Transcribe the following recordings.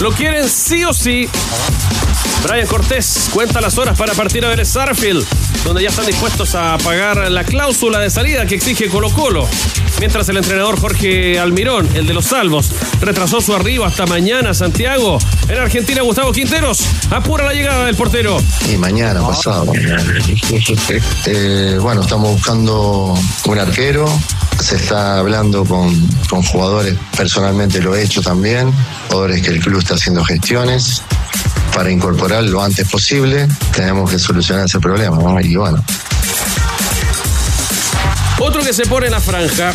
Lo quieren sí o sí. Brian Cortés cuenta las horas para partir a ver Sarfield, donde ya están dispuestos a pagar la cláusula de salida que exige Colo Colo. Mientras el entrenador Jorge Almirón, el de los salvos, retrasó su arribo hasta mañana a Santiago. En Argentina, Gustavo Quinteros apura la llegada del portero. Y mañana, pasado. Eh, bueno, estamos buscando un arquero. Se está hablando con, con jugadores, personalmente lo he hecho también, jugadores que el club está haciendo gestiones para incorporar lo antes posible. Tenemos que solucionar ese problema. Y bueno, Otro que se pone en la franja.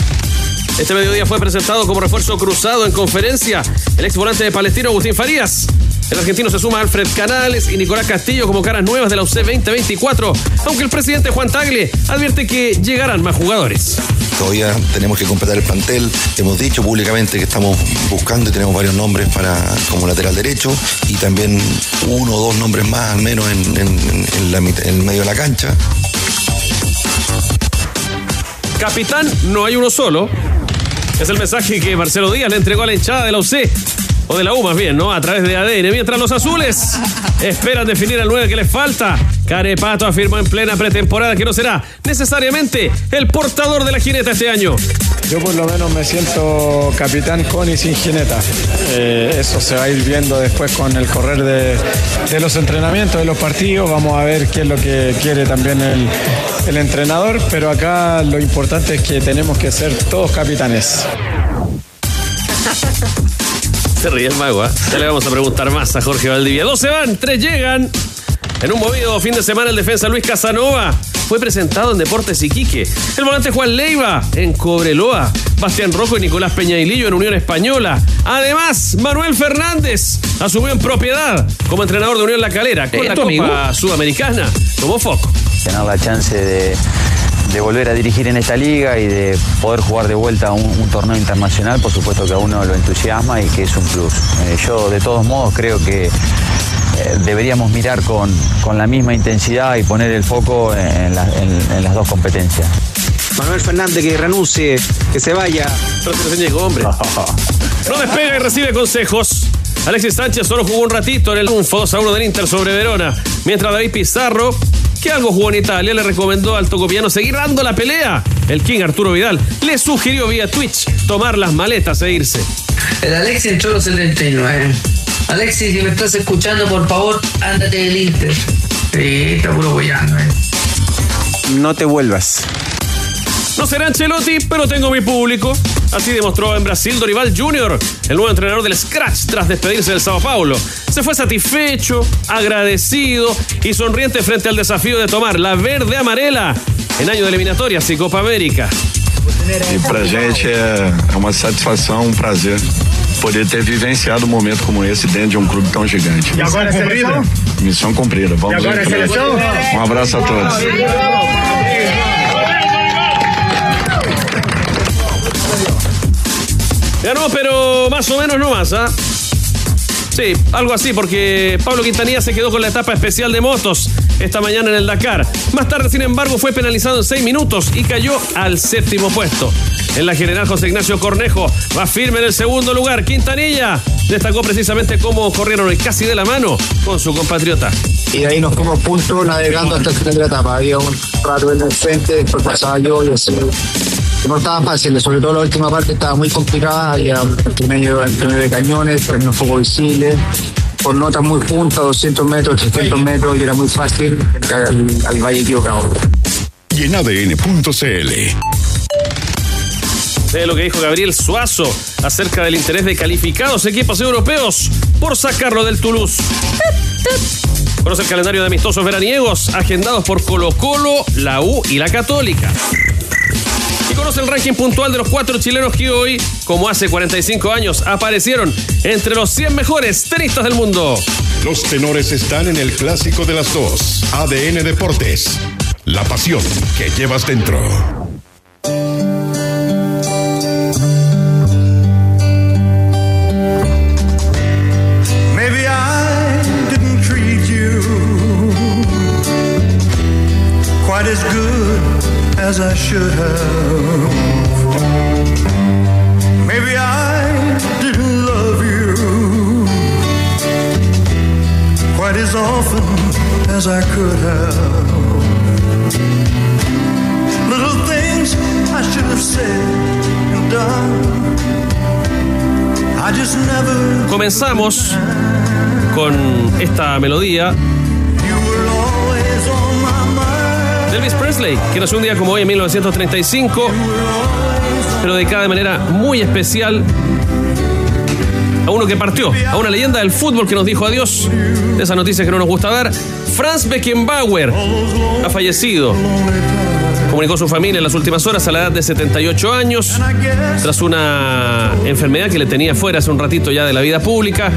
Este mediodía fue presentado como refuerzo cruzado en conferencia el ex volante de Palestino Agustín Farías. El argentino se suma a Alfred Canales y Nicolás Castillo como caras nuevas de la UC 2024, aunque el presidente Juan Tagle advierte que llegarán más jugadores. Todavía tenemos que completar el plantel. Hemos dicho públicamente que estamos buscando y tenemos varios nombres para como lateral derecho y también uno o dos nombres más al menos en, el medio de la cancha. Capitán, no hay uno solo. Es el mensaje que Marcelo Díaz le entregó a la hinchada de la UC. O de la U más bien, ¿no? A través de ADN. Mientras los azules esperan definir al 9 que les falta. Carepato afirmó en plena pretemporada que no será necesariamente el portador de la jineta este año. Yo por lo menos me siento capitán con y sin jineta. Eh, eso se va a ir viendo después con el correr de, de los entrenamientos, de los partidos. Vamos a ver qué es lo que quiere también el, el entrenador, pero acá lo importante es que tenemos que ser todos capitanes. Se ríe el mago, ¿ah? Ya le vamos a preguntar más a Jorge Valdivia. Dos se van, tres llegan. En un movido fin de semana, el defensa Luis Casanova fue presentado en Deportes Iquique. El volante Juan Leiva en Cobreloa. Bastián Rojo y Nicolás Peñailillo en Unión Española. Además, Manuel Fernández asumió en propiedad como entrenador de Unión La Calera con la Copa amigo. Sudamericana como foco. tener la chance de, de volver a dirigir en esta liga y de poder jugar de vuelta un, un torneo internacional, por supuesto que a uno lo entusiasma y que es un plus. Eh, yo de todos modos creo que eh, deberíamos mirar con, con la misma intensidad y poner el foco en, la- en- en las dos competencias. Manuel Fernández que renuncie, que se vaya. Pero hombre. No despega y recibe consejos. Alexis Sánchez solo jugó un ratito en el triunfo 2 a 1 del Inter sobre Verona. Mientras David Pizarro, que algo jugó en Italia, le recomendó al tocopiano seguir dando la pelea. El King Arturo Vidal le sugirió vía Twitch tomar las maletas e irse. El Alexis entró a los 79. Alexis, si me estás escuchando, por favor, ándate del Inter. Sí, está puro boyando, eh. No te vuelvas. No será Ancelotti, pero tengo mi público. Así demostró en Brasil Dorival Jr., el nuevo entrenador del Scratch tras despedirse del Sao Paulo. Se fue satisfecho, agradecido y sonriente frente al desafío de tomar la verde amarela en año de eliminatorias y Copa América. E pra gente é, é uma satisfação, um prazer poder ter vivenciado um momento como esse dentro de um clube tão gigante. E agora é seleção? Missão cumprida. Vamos E agora é frente. seleção? Um abraço a todos. Ganó, pero más o menos no más, ¿ah? Sí, algo así, porque Pablo Quintanilla se quedó con la etapa especial de motos esta mañana en el Dakar. Más tarde, sin embargo, fue penalizado en seis minutos y cayó al séptimo puesto. En la general, José Ignacio Cornejo va firme en el segundo lugar. Quintanilla destacó precisamente cómo corrieron casi de la mano con su compatriota. y ahí nos fuimos puntos navegando hasta el final de la etapa. Había un rato en el frente, después pasaba yo y así. No estaba fácil, sobre todo la última parte estaba muy complicada, había entre medio, entre medio de cañones, no fuego visible, por notas muy juntas, 200 metros, 300 metros, y era muy fácil al, al valle equivocado. Y en ADN.cl. de lo que dijo Gabriel Suazo acerca del interés de calificados equipos europeos por sacarlo del Toulouse. Conoce el calendario de amistosos veraniegos agendados por Colo Colo, la U y la Católica. Conoce el ranking puntual de los cuatro chilenos que hoy, como hace 45 años, aparecieron entre los 100 mejores tenistas del mundo. Los tenores están en el clásico de las dos. ADN Deportes. La pasión que llevas dentro. Should have. Maybe I didn't love you quite as often as I could have. Little things I should have said and done. I just never Comenzamos con esta melodía Presley, que nació un día como hoy en 1935, pero dedicada de manera muy especial a uno que partió, a una leyenda del fútbol que nos dijo adiós, de esas noticias que no nos gusta dar. Franz Beckenbauer ha fallecido. Comunicó su familia en las últimas horas a la edad de 78 años, tras una enfermedad que le tenía fuera hace un ratito ya de la vida pública.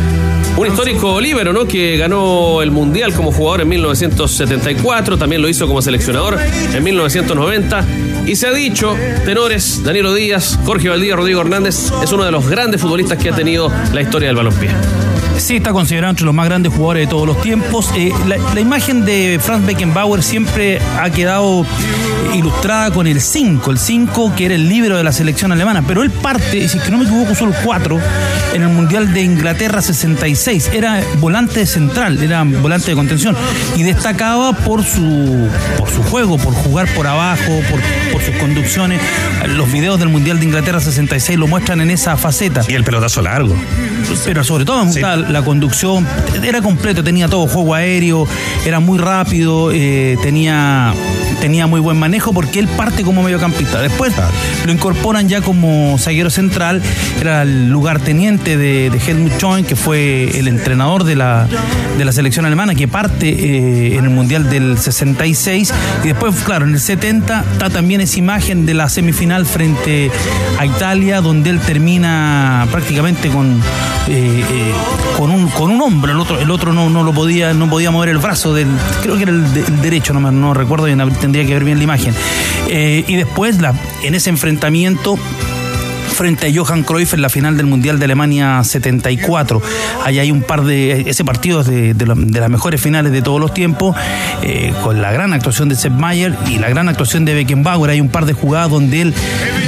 Un histórico líbero, ¿no? Que ganó el Mundial como jugador en 1974, también lo hizo como seleccionador en 1990. Y se ha dicho, tenores, Danilo Díaz, Jorge Valdía, Rodrigo Hernández, es uno de los grandes futbolistas que ha tenido la historia del balompié. Sí, está considerado entre los más grandes jugadores de todos los tiempos. Eh, la, la, imagen de Franz Beckenbauer siempre ha quedado ilustrada con el 5, el 5 que era el libro de la selección alemana, pero él parte, y si es que no me equivoco, solo 4 en el Mundial de Inglaterra 66. Era volante central, era volante de contención y destacaba por su, por su juego, por jugar por abajo, por, por sus conducciones. Los videos del Mundial de Inglaterra 66 lo muestran en esa faceta. Y el pelotazo largo. Pero sobre todo me gustaba sí. la conducción, era completo, tenía todo juego aéreo, era muy rápido, eh, tenía, tenía muy buen manejo porque él parte como mediocampista. Después claro. lo incorporan ya como zaguero central, era el lugarteniente de, de Helmut Schoen, que fue el entrenador de la, de la selección alemana, que parte eh, en el Mundial del 66. Y después, claro, en el 70 está también esa imagen de la semifinal frente a Italia, donde él termina prácticamente con, eh, eh, con, un, con un hombro, el otro, el otro no, no lo podía, no podía mover el brazo del, creo que era el, el derecho, no, no recuerdo bien, tendría que ver bien la imagen. Eh, y después, la, en ese enfrentamiento, frente a Johan Cruyff en la final del Mundial de Alemania 74. Ahí hay un par de. Ese partido es de, de, las mejores finales de todos los tiempos, eh, con la gran actuación de Sepp Mayer y la gran actuación de Beckenbauer. Hay un par de jugadas donde él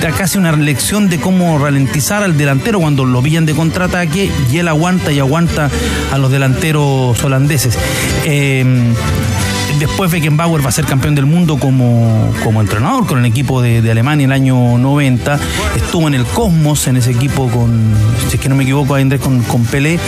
da casi una lección de cómo ralentizar al delantero cuando lo pillan de contraataque y él aguanta y aguanta a los delanteros holandeses. Eh, Después Beckenbauer va a ser campeón del mundo como, como entrenador con el equipo de, Alemania en el año 90. Estuvo en el Cosmos, en ese equipo con, si es que no me equivoco, Andrés, con, con Pelé.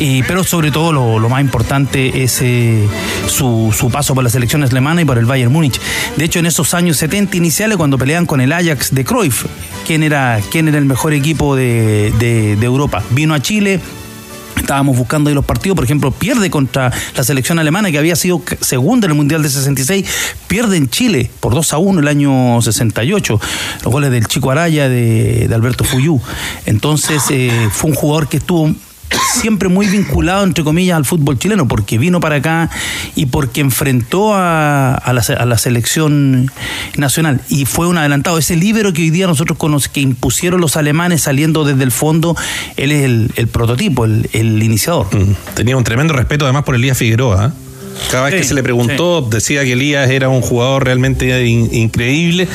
Y, pero sobre todo lo, más importante es eh, su, su, paso por la selección alemana y por el Bayern Múnich. De hecho, en esos años 70 iniciales, cuando pelean con el Ajax de Cruyff, ¿quién era, quién era el mejor equipo de, de Europa? Vino a Chile, estábamos buscando ahí los partidos, por ejemplo, pierde contra la selección alemana que había sido segunda en el Mundial de 66, pierde en Chile por 2 a 1 el año 68, los goles del Chico Araya de, de Alberto Fuyú. Entonces eh, fue un jugador que estuvo siempre muy vinculado, entre comillas, al fútbol chileno, porque vino para acá y porque enfrentó a, a, la, selección nacional. Y fue un adelantado. Ese libro que hoy día nosotros conocemos, que impusieron los alemanes saliendo desde el fondo, él es el, el prototipo, el, el iniciador. Mm. Tenía un tremendo respeto además por Elías Figueroa. ¿eh? Cada vez sí, que se le preguntó, sí. decía que Elías era un jugador realmente in, increíble.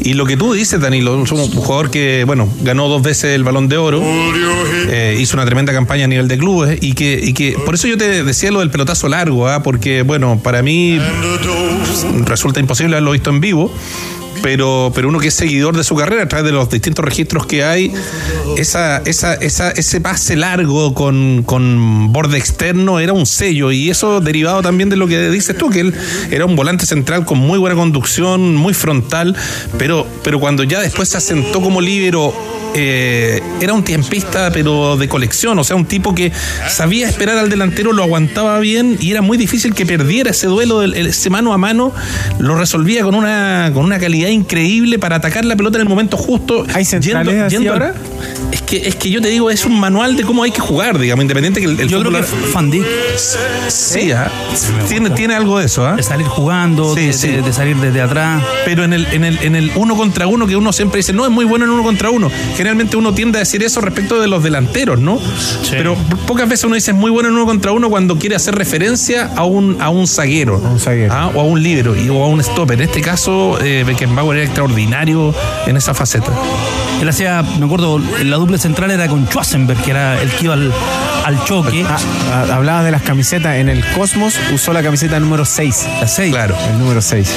Y lo que tú dices, Danilo, es un jugador que, bueno, ganó dos veces el balón de oro, eh, hizo una tremenda campaña a nivel de clubes. Y que, y que por eso yo te decía lo del pelotazo largo, ¿eh? porque, bueno, para mí resulta imposible haberlo visto en vivo pero, pero uno que es seguidor de su carrera a través de los distintos registros que hay, esa, esa, esa, ese pase largo con, con borde externo era un sello. Y eso derivado también de lo que dices tú, que él era un volante central con muy buena conducción, muy frontal, pero, pero cuando ya después se asentó como líbero eh, era un tiempista pero de colección, o sea, un tipo que sabía esperar al delantero, lo aguantaba bien y era muy difícil que perdiera ese duelo, ese mano a mano, lo resolvía con una, con una calidad increíble para atacar la pelota en el momento justo. ¿Hay centrales yendo- así yendo- ahora? Es que, es que yo te digo, es un manual de cómo hay que jugar, digamos, independiente que el, el Yo creo que Dijk Sí, ah, tiene, tiene algo de eso, ¿ah? de salir jugando, Sí, de, sí. de- de salir desde atrás. Pero en el, en, el, en el uno contra uno, que uno siempre dice, no, es muy bueno en uno contra uno. Generalmente uno tiende a decir eso respecto de los delanteros, ¿no? Pero pocas veces uno dice es muy bueno en uno contra uno cuando quiere hacer referencia a un, a un zaguero, ¿ah? o a un líbero y- o a un stopper. En este caso, eh, Beckenbauer era extraordinario en esa faceta. Él hacía, me acuerdo, la dupla central era con Schwarzenberg, que era el que iba al, al choque. Ah, ah, hablabas de las camisetas. En el Cosmos usó la camiseta número 6. La 6. Claro. El número 6.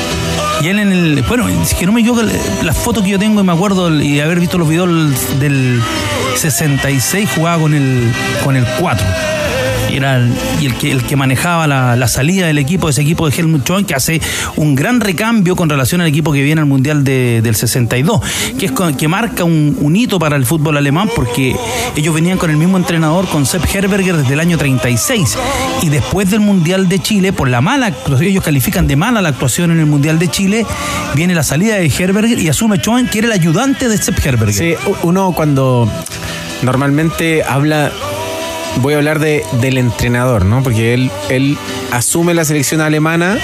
Y él en el. Bueno, si que no me equivoco, las fotos que yo tengo y me acuerdo y haber visto los videos del 66 jugaba con el, con el 4. Era, el- que, el que manejaba la, salida del equipo, ese equipo de Helmut Schoen, que hace un gran recambio con relación al equipo que viene al Mundial de- del 62, que, es que marca un, hito para el fútbol alemán porque ellos venían con el mismo entrenador, con Sepp Herberger, desde el año 36. Y después del Mundial de Chile, por la mala ellos califican de mala la actuación en el Mundial de Chile, viene la salida de Herberger y asume Schoen, que era el ayudante de Sepp Herberger. Sí, uno cuando normalmente habla, voy a hablar de, del entrenador, ¿no? Porque él, él asume la selección alemana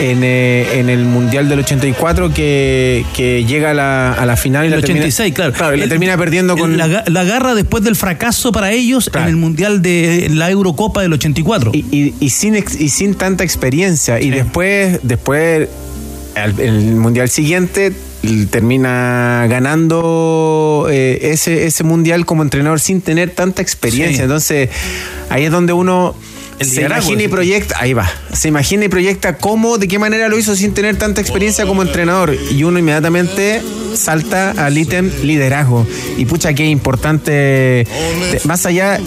en, eh, en el Mundial del 84 que, que llega a la, a la final y El la termina- 86, claro. Claro, y la Él- termina perdiendo con... La, la agarra después del fracaso para ellos en el Mundial de la Eurocopa del 84. y, y- y sin, ex- y sin tanta experiencia. Y después, después en el mundial siguiente, termina ganando eh, ese, ese mundial como entrenador sin tener tanta experiencia. Sí. Entonces, ahí es donde uno. El se imagina y proyecta, ahí va, se imagina y proyecta cómo, de qué manera lo hizo sin tener tanta experiencia como entrenador. Y uno inmediatamente salta al ítem liderazgo. Y pucha, qué importante, de- más allá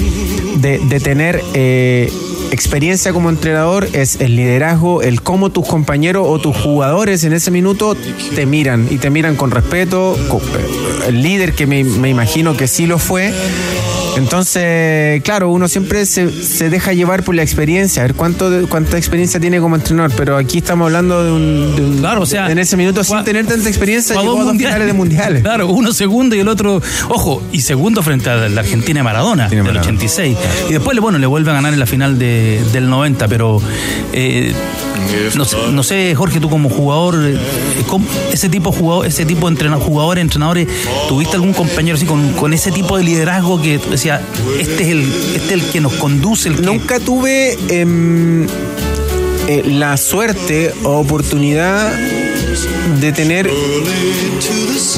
de, de tener eh, experiencia como entrenador, es el liderazgo, el cómo tus compañeros o tus jugadores en ese minuto te miran y te miran con respeto. con- eh, el líder que me, me imagino que sí lo fue. Entonces, claro, uno siempre se, se deja llevar por la experiencia, a ver cuánto cuánta experiencia tiene como entrenador, pero aquí estamos hablando de un, de un- Claro, o sea, en ese minuto sin tener tanta experiencia llegó a dos finales de mundiales. Claro, uno segundo y el otro, ojo, y segundo frente a la Argentina de Maradona, del 86. Y después, bueno, le vuelve a ganar en la final de- del 90, pero eh, no, sé- no sé, Jorge, tú como jugador, eh, ¿cómo- ese tipo de jugador, ese tipo de entrenador, jugadores, entrenadores, ¿tuviste algún compañero así con, con ese tipo de liderazgo que este es el, este es el que nos conduce, el que- Nunca tuve em, eh, la suerte o oportunidad de tener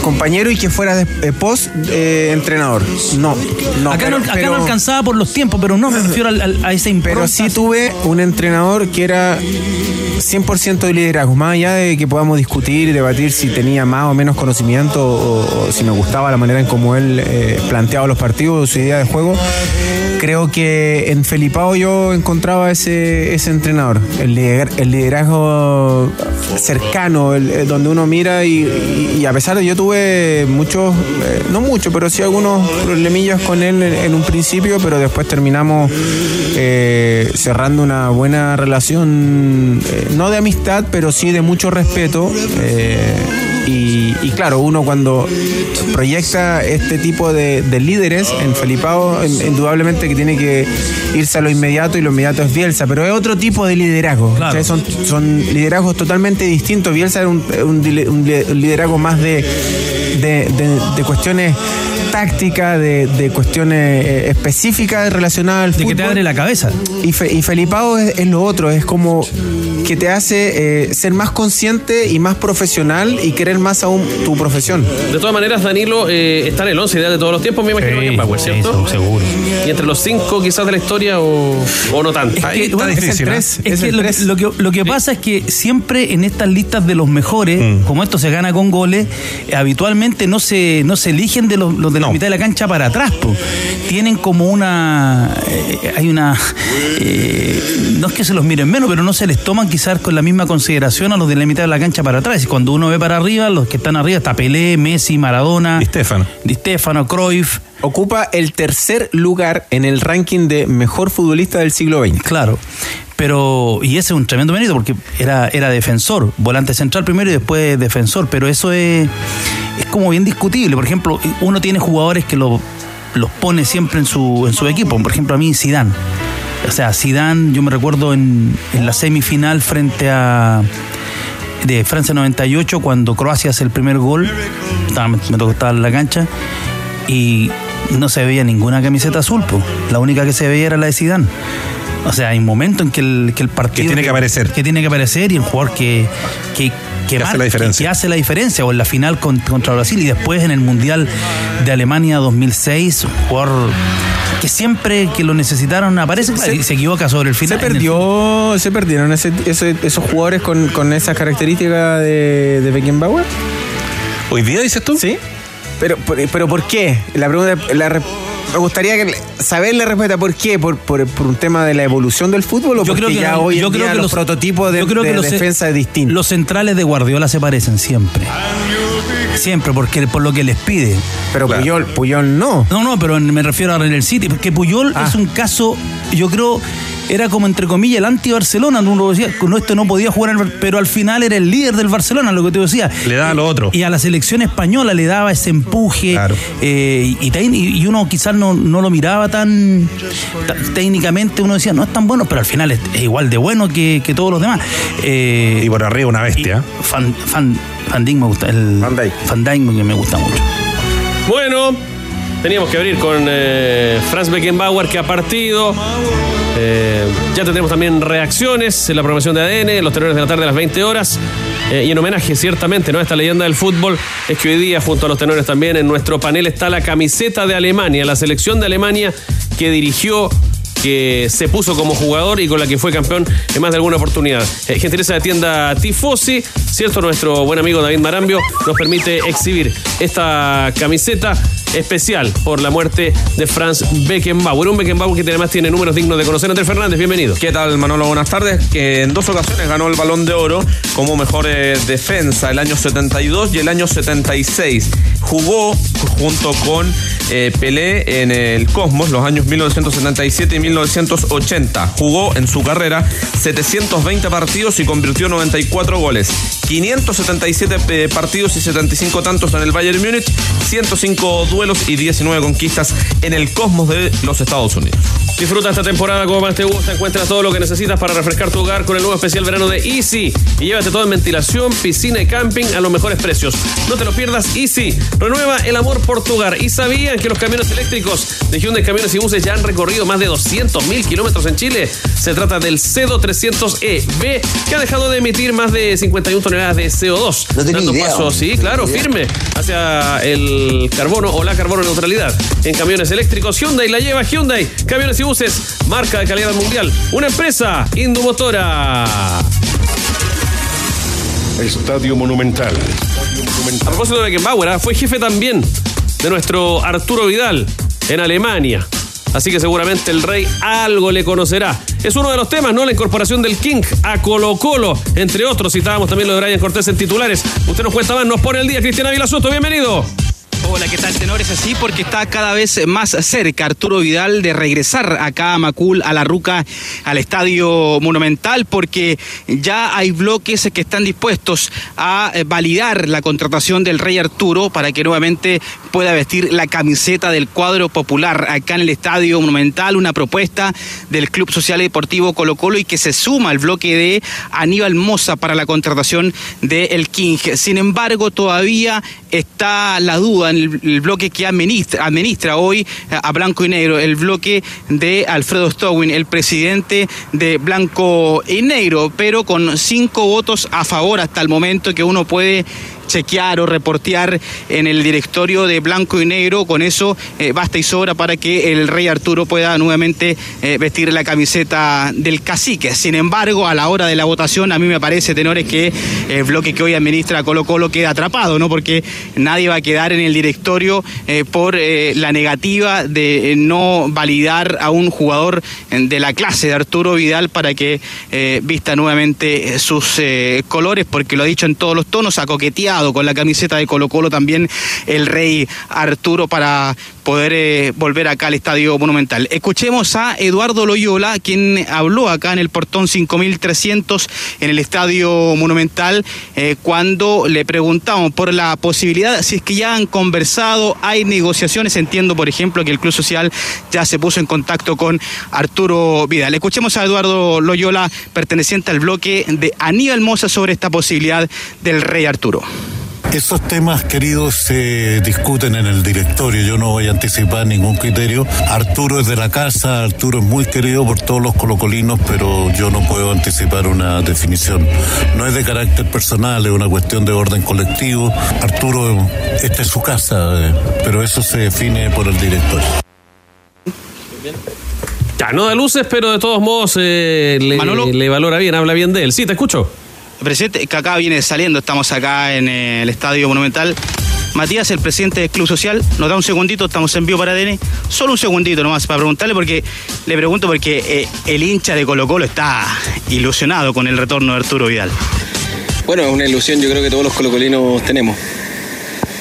compañero y que fuera de, eh, post eh, entrenador. No, no. acá, pero- no, acá pero- no alcanzaba por los tiempos, pero no me refiero al- al- a esa impronta. Pero sí tuve un entrenador que era 100% de liderazgo, más allá de que podamos discutir y debatir si tenía más o menos conocimiento o, o si me gustaba la manera en cómo él eh, planteaba los partidos, su idea de juego. Creo que en Felipao yo encontraba ese, ese entrenador, el, lider- el liderazgo cercano, donde uno mira y, a pesar de yo tuve muchos, eh, no muchos, pero sí algunos problemillas con él en, en un principio, pero después terminamos eh, cerrando una buena relación, eh, no de amistad, pero sí de mucho respeto. Y, y claro, uno cuando proyecta este tipo de, de líderes en Felipao, in- indudablemente que tiene que irse a lo inmediato y lo inmediato es Bielsa, pero es otro tipo de liderazgo. Claro. O sea, son, son liderazgos totalmente distintos. Bielsa era un, un un li- un liderazgo más de, de, de- de cuestiones tácticas, de, de cuestiones eh, específicas relacionadas al de que te fútbol. abre la cabeza. Y, Fe- y Felipao es, es lo otro, es como que te hace eh, ser más consciente y más profesional y querer más aún tu profesión. De todas maneras, Danilo eh, está en el 11 ideal de todos los tiempos, me imagino, Beckenbauer, ¿cierto? seguro. Y entre los cinco quizás de la historia o, o no tanto. Ahí está bueno, es el difícil, tres. Es Es que el lo, que- tres. lo que, lo que pasa es que siempre en estas listas de los mejores, Mm. como esto se gana con goles, habitualmente no se, no se eligen de los, los de la mitad de la cancha para atrás. po. Tienen como una. eh, hay una. eh, no es que se los miren menos, pero no se les toman quizás con la misma consideración a los de la mitad de la cancha para atrás. Y cuando uno ve para arriba, los que están arriba está Pelé, Messi, Maradona. Di Stefano. Di Stefano, Cruyff. Ocupa el tercer lugar en el ranking de mejor futbolista del siglo XX. Claro. Pero, y ese es un tremendo mérito porque era, era defensor, volante central primero y después defensor, pero eso es, es como bien discutible. Por ejemplo, uno tiene jugadores que lo- los pone siempre en su, en su equipo. Por ejemplo, a mí Zidane. O sea, Zidane, yo me recuerdo en, en la semifinal frente a de Francia 98 cuando Croacia hace el primer gol, estaba- me tocó estar en la cancha y no se veía ninguna camiseta azul, la única que se veía era la de Zidane. O sea, hay un momento en que el, que el partido... tiene que aparecer. Que tiene que aparecer y el jugador que... que que, Que hace la diferencia. que hace la diferencia, o en la final con- contra Brasil y después en el Mundial de Alemania 2006, un jugador que siempre que lo necesitaron aparece claro, y se equivoca sobre el final. Se perdió, se perdieron ese- ese- esos jugadores con, con esas características de, de Beckenbauer. ¿Hoy día dices tú? Sí. Pero, pero, pero ¿por qué? La pregunta, la re- me gustaría que- saber la respuesta. ¿Por qué? ¿Por, por, por un tema de la evolución del fútbol o Yo porque creo que ya no, hoy en yo creo día que los, los- prototipos de, yo creo de que los- defensa es distinto? Los centrales de Guardiola se parecen siempre. Siempre, porque por lo que les pide. Pero Puyol, Puyol no. No, no, pero me refiero a en el City, porque Puyol Ah. es un caso, yo creo, era como entre comillas el anti-Barcelona, uno decía, con esto no podía jugar, el- pero al final era el líder del Barcelona, lo que te decía. Le daba lo otro. Y a la selección española le daba ese empuje. eh, y, uno quizás no, no lo miraba tan, tan- técnicamente, uno decía, no es tan bueno, pero al final es, es igual de bueno que, que todos los demás. Eh, Y por arriba una bestia. Fan, fan, Dijk me gusta, el Dijk que me gusta mucho. Bueno, teníamos que abrir con eh, Franz Beckenbauer que ha partido. Eh, ya tendremos también reacciones en la programación de ADN, los tenores de la tarde a las 20 horas. Eh, y en homenaje, ciertamente, ¿no? a esta leyenda del fútbol, es que hoy día, junto a los tenores también, en nuestro panel está la camiseta de Alemania, la selección de Alemania que dirigió que se puso como jugador y con la que fue campeón en más de alguna oportunidad. Eh, gentileza de tienda Tifosi, cierto, nuestro buen amigo David Marambio nos permite exhibir esta camiseta especial por la muerte de Franz Beckenbauer. Un Beckenbauer que además tiene números dignos de conocer. Andrés Fernández, bienvenido. ¿Qué tal, Manolo? Buenas tardes. Que en dos ocasiones ganó el Balón de Oro como mejor eh, defensa, el año 72 y el año 76. Jugó junto con eh, Pelé en el Cosmos los años 1977 y 1980. Jugó en su carrera 720 partidos y convirtió 94 goles. 577 eh, partidos y 75 tantos en el Bayern Múnich, 105 duelos y 19 conquistas en el Cosmos de los Estados Unidos. Disfruta esta temporada como más te gusta. Encuentra todo lo que necesitas para refrescar tu hogar con el nuevo especial verano de Easy. Y llévate todo en ventilación, piscina y camping a los mejores precios. No te lo pierdas, Easy. Renueva el amor por tu hogar. ¿Y sabían que los camiones eléctricos de Hyundai Camiones y Buses ya han recorrido más de 200 mil kilómetros en Chile? Se trata del CEDO 300EB que ha dejado de emitir más de 51 toneladas de CO2. No tenía dando idea, paso, sí, No claro, idea. firme hacia el carbono o la carbono neutralidad. En camiones eléctricos, Hyundai la lleva Hyundai. Camiones y buses, marca de calidad mundial. Una empresa, Indumotora. Estadio Monumental. A propósito de Beckenbauer, ¿ah? fue jefe también de nuestro Arturo Vidal en Alemania. Así que seguramente el rey algo le conocerá. Es uno de los temas, ¿no? La incorporación del King a Colo Colo, entre otros. Citábamos también lo de Brian Cortés en titulares. Usted nos cuenta más, nos pone el día. Cristiana Vila Soto, bienvenido. Hola, ¿qué tal, tenor? Es así porque está cada vez más cerca Arturo Vidal de regresar acá a Macul, a la Ruca, al Estadio Monumental, porque ya hay bloques que están dispuestos a eh, validar la contratación del Rey Arturo para que nuevamente pueda vestir la camiseta del cuadro popular acá en el Estadio Monumental, una propuesta del Club Social y Deportivo Colo Colo y que se suma al bloque de Aníbal Moza para la contratación del King. Sin embargo, todavía está la duda el, bloque que administra, hoy eh, a Blanco y Negro, el bloque de Alfredo Stowin, el presidente de Blanco y Negro, pero con cinco votos a favor hasta el momento que uno puede chequear o reportear en el directorio de blanco y negro. Con eso eh, basta y sobra para que el rey Arturo pueda nuevamente eh, vestir la camiseta del cacique. Sin embargo, a la hora de la votación, a mí me parece, tenores, que el bloque que hoy administra Colo Colo queda atrapado, ¿no? Porque nadie va a quedar en el directorio eh, por la negativa de no validar a un jugador de la clase de Arturo Vidal para que vista nuevamente sus colores, porque lo ha dicho en todos los tonos, ha coqueteado con la camiseta de Colo Colo también el rey Arturo para poder eh, volver acá al Estadio Monumental. Escuchemos a Eduardo Loyola, quien habló acá en el portón 5300 en el Estadio Monumental, eh, cuando le preguntamos por la posibilidad, si es que ya han conversado, hay negociaciones, entiendo por ejemplo que el Club Social ya se puso en contacto con Arturo Vidal. Escuchemos a Eduardo Loyola, perteneciente al bloque de Aníbal Mosa sobre esta posibilidad del Rey Arturo. Esos temas, queridos, se discuten en el directorio. Yo no voy a anticipar ningún criterio. Arturo es de la casa, Arturo es muy querido por todos los colocolinos, pero yo no puedo anticipar una definición. No es de carácter personal, es una cuestión de orden colectivo. Arturo, esta es su casa, eh, pero eso se define por el directorio. Ya, no da luces, pero de todos modos eh, le, le valora bien, habla bien de él. Sí, te escucho. Presidente, que acá viene saliendo, estamos acá en el Estadio Monumental. Matías, el presidente del Club Social, nos da un segundito, estamos en vivo para ADN, solo un segundito nomás para preguntarle, porque le pregunto porque eh, el hincha de Colo Colo está ilusionado con el retorno de Arturo Vidal. Bueno, es una ilusión yo creo que todos los colocolinos tenemos.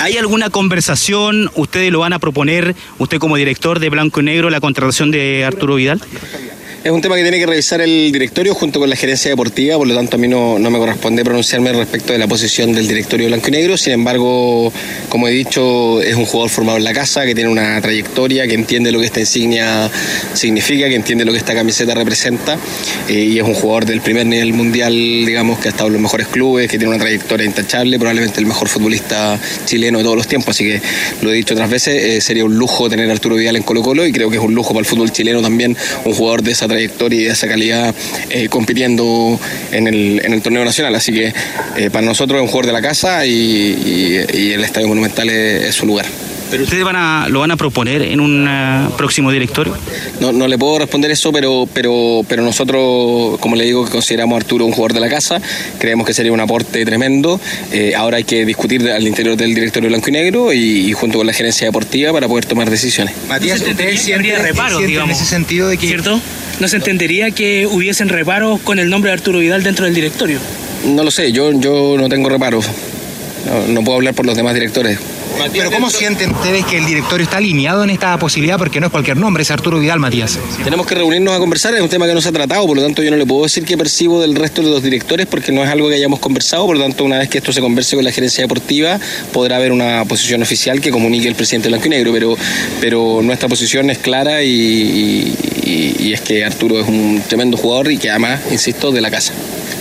¿Hay alguna conversación? ¿Ustedes lo van a proponer, usted como director de Blanco y Negro, la contratación de Arturo Vidal? Es un tema que tiene que revisar el directorio junto con la gerencia deportiva, por lo tanto a mí no, me corresponde pronunciarme respecto de la posición del directorio blanco y negro. Sin embargo, como he dicho, es un jugador formado en la casa, que tiene una trayectoria, que entiende lo que esta insignia significa, que entiende lo que esta camiseta representa eh, y es un jugador del primer nivel mundial, digamos, que ha estado en los mejores clubes, que tiene una trayectoria intachable, probablemente el mejor futbolista chileno de todos los tiempos. Así que lo he dicho otras veces, eh, sería un lujo tener a Arturo Vidal en Colo Colo y creo que es un lujo para el fútbol chileno también un jugador de esa trayectoria y de esa calidad eh, compitiendo en el, en el, torneo nacional. Así que eh, para nosotros es un jugador de la casa y, el Estadio Monumental es, su lugar. ¿Pero ustedes van a, lo van a proponer en un eh, próximo directorio? No, no le puedo responder eso, pero, pero, pero nosotros, como le digo, que consideramos a Arturo un jugador de la casa, creemos que sería un aporte tremendo. ahora hay que discutir al interior del directorio blanco y negro y, junto con la gerencia deportiva para poder tomar decisiones. Matías, ¿usted siempre reparo, digamos, en ese sentido de que... ¿Cierto? ¿no se entendería que hubiesen reparos con el nombre de Arturo Vidal dentro del directorio? No lo sé, yo, yo no tengo reparos. no puedo hablar por los demás directores. Pero ¿cómo sienten ustedes que el directorio está alineado en esta posibilidad? Porque no es cualquier nombre, es Arturo Vidal, Matías. Tenemos que reunirnos a conversar, es un tema que no se ha tratado, por lo tanto yo no le puedo decir qué percibo del resto de los directores porque no es algo que hayamos conversado, por lo tanto una vez que esto se converse con la gerencia deportiva podrá haber una posición oficial que comunique el presidente blanco y negro, pero, pero nuestra posición es clara y, y es que Arturo es un tremendo jugador y que además, insisto, de la casa.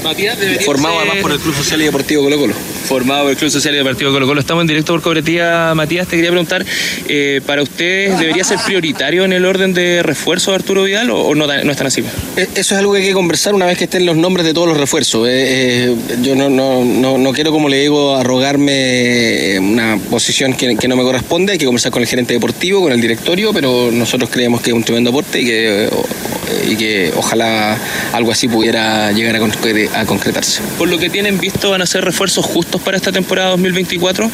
Matías Formado además por el Club Social y Deportivo Colo Colo. Formado por el Club Social y Deportivo Colo Colo. Estamos en directo por cobertura. Matías, te quería preguntar, eh, ¿para ustedes debería ser prioritario en el orden de refuerzo de Arturo Vidal o, no, no están así? Eh, eso es algo que hay que conversar una vez que estén los nombres de todos los refuerzos. Eh, yo no, no, no, quiero, como le digo, arrogarme una posición que, que, no me corresponde. Hay que conversar con el gerente deportivo, con el directorio, pero nosotros creemos que es un tremendo aporte y que, y que ojalá algo así pudiera llegar a construir a concretarse. Por lo que tienen visto, ¿van a ser refuerzos justos para esta temporada 2024?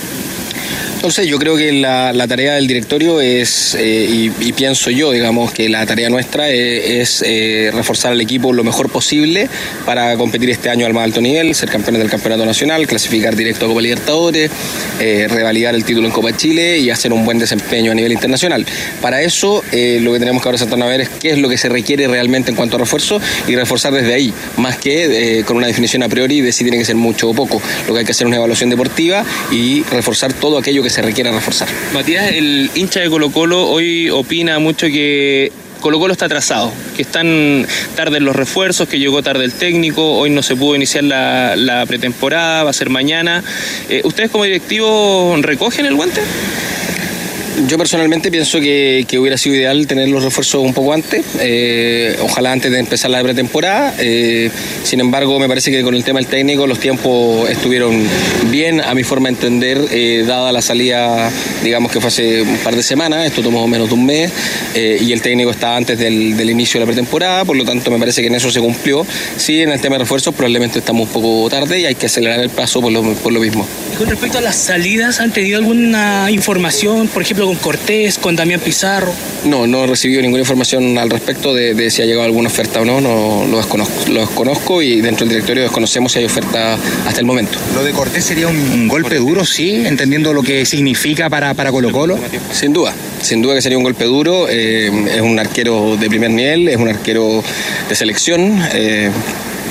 Entonces yo creo que la, tarea del directorio es, eh, y, pienso yo, digamos, que la tarea nuestra eh, es, eh, reforzar al equipo lo mejor posible para competir este año al más alto nivel, ser campeones del campeonato nacional, clasificar directo a Copa Libertadores, revalidar el título en Copa Chile y hacer un buen desempeño a nivel internacional. Para eso lo que tenemos que ahora sentarnos a ver es qué es lo que se requiere realmente en cuanto a refuerzo y reforzar desde ahí, más que con una definición a priori de si tiene que ser mucho o poco. Lo que hay que hacer es una evaluación deportiva y reforzar todo aquello que se requiere reforzar. Matías, el hincha de Colo Colo hoy opina mucho que Colo Colo está atrasado, que están tarde los refuerzos, que llegó tarde el técnico, hoy no se pudo iniciar la, pretemporada, va a ser mañana. Eh, ¿Ustedes como directivos recogen el guante? Yo personalmente pienso que, que hubiera sido ideal tener los refuerzos un poco antes, eh, ojalá antes de empezar la pretemporada. Eh, sin embargo, me parece que con el tema del técnico los tiempos estuvieron bien, a mi forma de entender, eh, dada la salida, digamos que fue hace un par de semanas, esto tomó menos de un mes, eh, y el técnico estaba antes del, del inicio de la pretemporada, por lo tanto me parece que en eso se cumplió. Sí, en el tema de refuerzos probablemente estamos un poco tarde y hay que acelerar el paso por lo, por lo mismo. Con respecto a las salidas, ¿han tenido alguna información, por ejemplo, con Cortés, con Damián Pizarro? No, no he recibido ninguna información al respecto de, de si ha llegado alguna oferta o no, no lo desconozco, lo desconozco y dentro del directorio desconocemos si hay oferta hasta el momento. Lo de Cortés sería un, un golpe duro, sí, entendiendo lo que significa para, para Colo Colo. Sin duda, sin duda que sería un golpe duro. eh, es un arquero de primer nivel, es un arquero de selección. eh,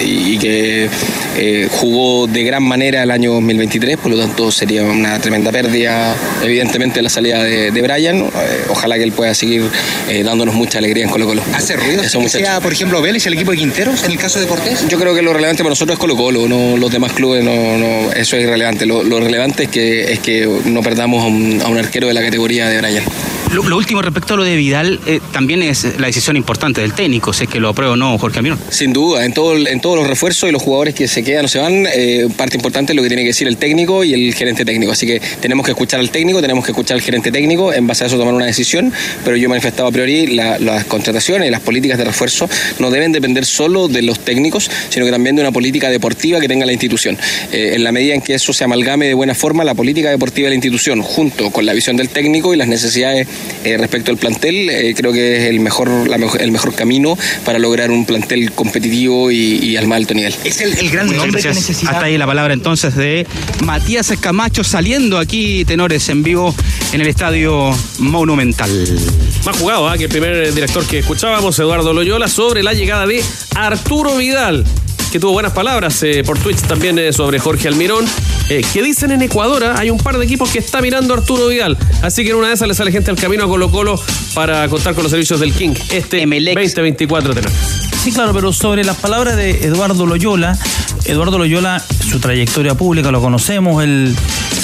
y que eh, jugó de gran manera el año 2023, por lo tanto sería una tremenda pérdida, evidentemente, la salida de, de Brian. Eh, ojalá que él pueda seguir eh, dándonos mucha alegría en Colo Colo. ¿Hace ruido Eso, que sea, por ejemplo, Vélez, el equipo de Quinteros, en el caso de Cortés? Yo creo que lo relevante para nosotros es Colo Colo, no los demás clubes, no, no, eso es irrelevante. Lo, lo relevante es que, es que no perdamos a un, a un arquero de la categoría de Brian. Lo, último respecto a lo de Vidal, eh, también es la decisión importante del técnico, si es que lo aprueba o no Jorge Almirón. Sin duda, en, todo, en todos los refuerzos y los jugadores que se quedan o se van, eh, parte importante es lo que tiene que decir el técnico y el gerente técnico. Así que tenemos que escuchar al técnico, tenemos que escuchar al gerente técnico, en base a eso tomar una decisión, pero yo he manifestado a priori la- las contrataciones las políticas de refuerzo no deben depender solo de los técnicos, sino que también de una política deportiva que tenga la institución. Eh, en la medida en que eso se amalgame de buena forma, la política deportiva de la institución, junto con la visión del técnico y las necesidades eh, respecto al plantel, eh, creo que es el mejor, la mejor- el mejor camino para lograr un plantel competitivo y, y al más alto nivel. Es el, el gran Muchas nombre que gracias. necesita. Hasta ahí la palabra entonces de Matías Escamacho saliendo aquí, tenores en vivo en el estadio Monumental. Más jugado, ¿ah? que el primer director que escuchábamos, Eduardo Loyola, sobre la llegada de Arturo Vidal, que tuvo buenas palabras eh, por Twitch también eh, sobre Jorge Almirón. eh, que dicen en Ecuador, ¿ah? hay un par de equipos que está mirando a Arturo Vidal. Así que en una de esas le sale gente al camino a Colo Colo para contar con los servicios del King. Este 2024 tenor. Sí, claro, pero sobre las palabras de Eduardo Loyola, Eduardo Loyola, su trayectoria pública lo conocemos, él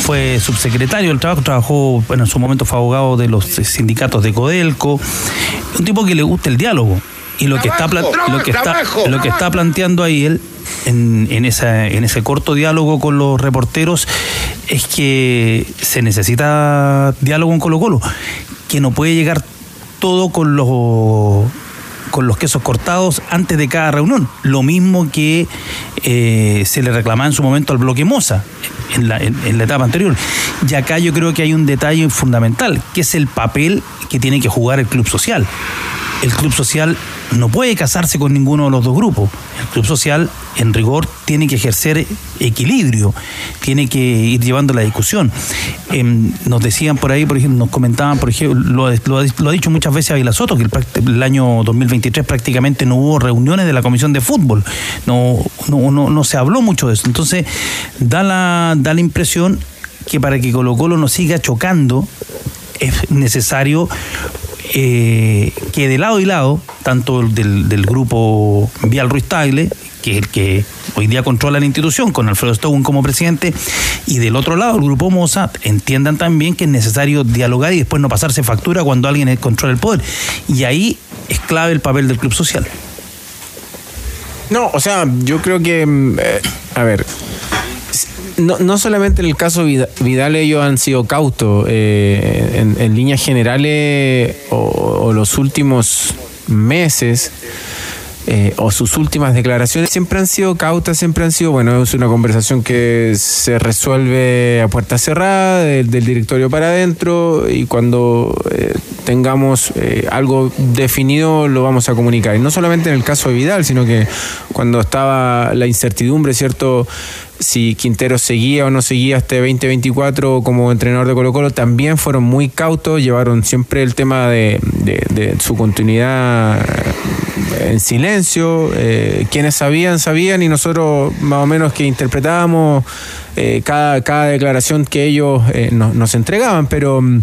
fue subsecretario del trabajo, trabajó, bueno, en su momento fue abogado de los sindicatos de Codelco, un tipo que le gusta el diálogo. Y lo que está lo que está lo que está planteando ahí él en, en, esa, en ese corto diálogo con los reporteros es que se necesita diálogo en Colo Colo, que no puede llegar todo con los con los quesos cortados antes de cada reunión. Lo mismo que eh, se le reclamaba en su momento al bloque Moza en la, en- en la etapa anterior. Y acá yo creo que hay un detalle fundamental, que es el papel que tiene que jugar el club social. El club social no puede casarse con ninguno de los dos grupos. El club social, en rigor, tiene que ejercer equilibrio, tiene que ir llevando la discusión. Em, nos decían por ahí, por ejemplo, nos comentaban, por ejemplo, lo, ha- dicho muchas veces Ávila Soto, que el, año 2023 prácticamente no hubo reuniones de la Comisión de Fútbol, no, no, no, no se habló mucho de eso. Entonces, da la, da la impresión que para que Colo Colo no siga chocando, es necesario eh, que de lado y lado, tanto del, del grupo Vial Ruiz Tagle, que es el que hoy día controla la institución, con Alfredo Stone como presidente, y del otro lado, el grupo Moza, entiendan también que es necesario dialogar y después no pasarse factura cuando alguien controla el poder. Y ahí es clave el papel del club social. No, o sea, yo creo que, mm, eh, a ver, no, no solamente en el caso Vida- Vidal ellos han sido cautos, eh, en, en líneas generales o los últimos meses eh, o sus últimas declaraciones siempre han sido cautas, siempre han sido, bueno, es una conversación que se resuelve a puerta cerrada, del, directorio para adentro, y cuando eh, tengamos eh, algo definido lo vamos a comunicar. Y no solamente en el caso de Vidal, sino que cuando estaba la incertidumbre, ¿cierto? Si Quintero seguía o no seguía este 2024 como entrenador de Colo Colo, también fueron muy cautos, llevaron siempre el tema de su continuidad en silencio, eh, quienes sabían, sabían y nosotros más o menos que interpretábamos eh, cada, cada declaración que ellos eh, nos, nos entregaban, pero, mm,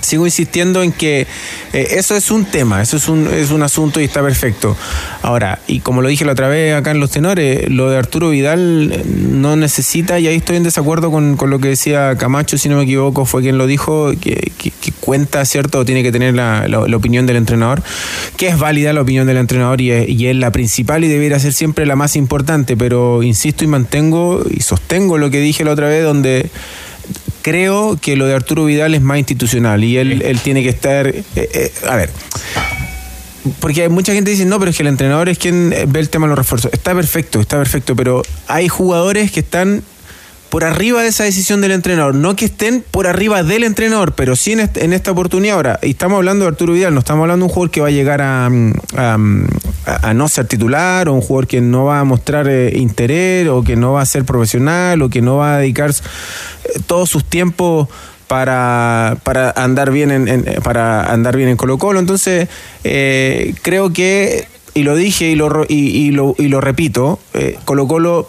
sigo insistiendo en que eh, eso es un tema, eso es un, es un asunto y está perfecto. Ahora, y como lo dije la otra vez acá en Los Tenores, lo de Arturo Vidal eh, no necesita, y ahí estoy en desacuerdo con, con lo que decía Camacho, si no me equivoco, fue quien lo dijo, que, que- que cuenta, ¿cierto? Tiene que tener la, la- la opinión del entrenador, que es válida la opinión del entrenador y es, y es la principal y debería ser siempre la más importante, pero insisto y mantengo y sostengo lo que dije la otra vez, donde creo que lo de Arturo Vidal es más institucional y él, él tiene que estar. eh, eh, a ver. Porque hay mucha gente que dice, no, pero es que el entrenador es quien eh, ve el tema de los refuerzos. Está perfecto, está perfecto, pero hay jugadores que están por arriba de esa decisión del entrenador. No que estén por arriba del entrenador, pero sí en, esta oportunidad. Ahora, y estamos hablando de Arturo Vidal, no estamos hablando de un jugador que va a llegar a, mm, mm, no ser titular, o un jugador que no va a mostrar eh, interés, o que no va a ser profesional, o que no va a dedicar eh, todos sus tiempos para, para andar bien en, en- para andar bien en Colo Colo. Entonces, eh, creo que, y lo dije y lo, ro- y, y lo, y lo repito, eh, Colo Colo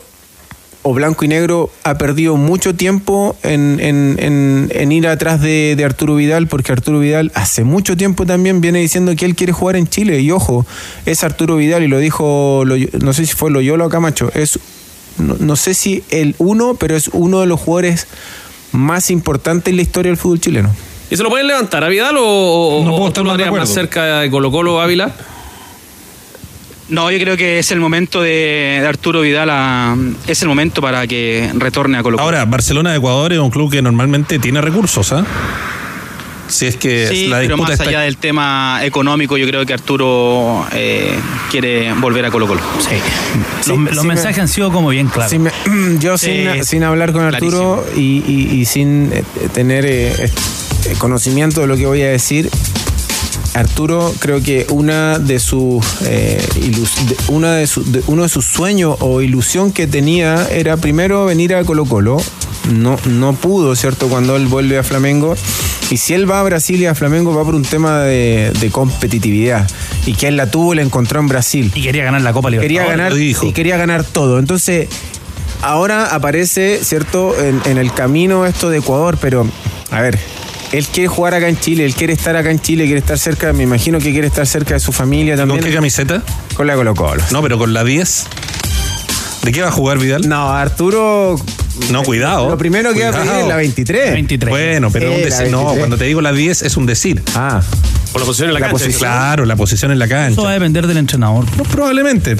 o blanco y negro ha perdido mucho tiempo en, en- en- en ir atrás de, de Arturo Vidal, porque Arturo Vidal hace mucho tiempo también viene diciendo que él quiere jugar en Chile. Y ojo, es Arturo Vidal, y lo dijo, Loy- no sé si fue Loyola o Camacho, es, no, no sé si el uno, pero es uno de los jugadores más importantes en la historia del fútbol chileno. ¿Y se lo pueden levantar a Vidal o, o, No puedo o estar tú lo más de más cerca de Colo Colo Ávila? No, yo creo que es el momento de, de Arturo Vidal, a- es el momento para que retorne a Colo Colo. Ahora, Barcelona de Ecuador es un club que normalmente tiene recursos, ¿ah? Si es que Sí, la pero más está allá del tema económico, yo creo que Arturo eh, quiere volver a Colo Colo. Sí. Sí, los me- mensajes han sido como bien claros. Me- yo sin, sin hablar con Arturo y, y- y sin eh, tener eh, eh, conocimiento de lo que voy a decir, Arturo creo que una de sus eh, una de su- de- uno de sus sueños o ilusión que tenía era primero venir a Colo Colo. No, no pudo, ¿cierto? Cuando él vuelve a Flamengo. Y si él va a Brasil y a Flamengo va por un tema de, de competitividad. Y que él la tuvo y la encontró en Brasil. Y quería ganar la Copa Quería Libertadores. ganar lo dijo. y quería ganar todo. Entonces, ahora aparece, ¿cierto?, en, en el camino esto de Ecuador, pero, a ver, él quiere jugar acá en Chile, él quiere estar acá en Chile, quiere estar cerca, me imagino que quiere estar cerca de su familia también. ¿Con qué camiseta? Con la Colo Colo. No, pero con la 10. ¿De qué va a jugar Vidal? No, Arturo. No, cuidado. Lo primero que va a pedir es la 23. Bueno, pero Eh, un decir. No, 23. cuando te digo la 10 es un decir. Ah. Por la posición en la, La cancha. posi- claro, la posición en la cancha. Eso va a depender del entrenador. No, probablemente.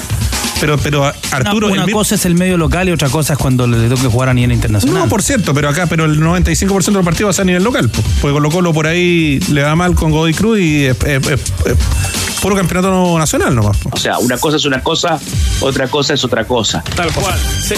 Pero, pero Arturo. una, una el mi- cosa es el medio local y otra cosa es cuando le toque jugar a nivel internacional. No, por cierto, pero acá, pero el 95% de los partidos va a ser a nivel local. po. Porque Colo Colo por ahí le va mal con Godoy Cruz y es, es- es- es puro campeonato nacional nomás. O sea, una cosa es una cosa, otra cosa es otra cosa. Tal cual. Sí.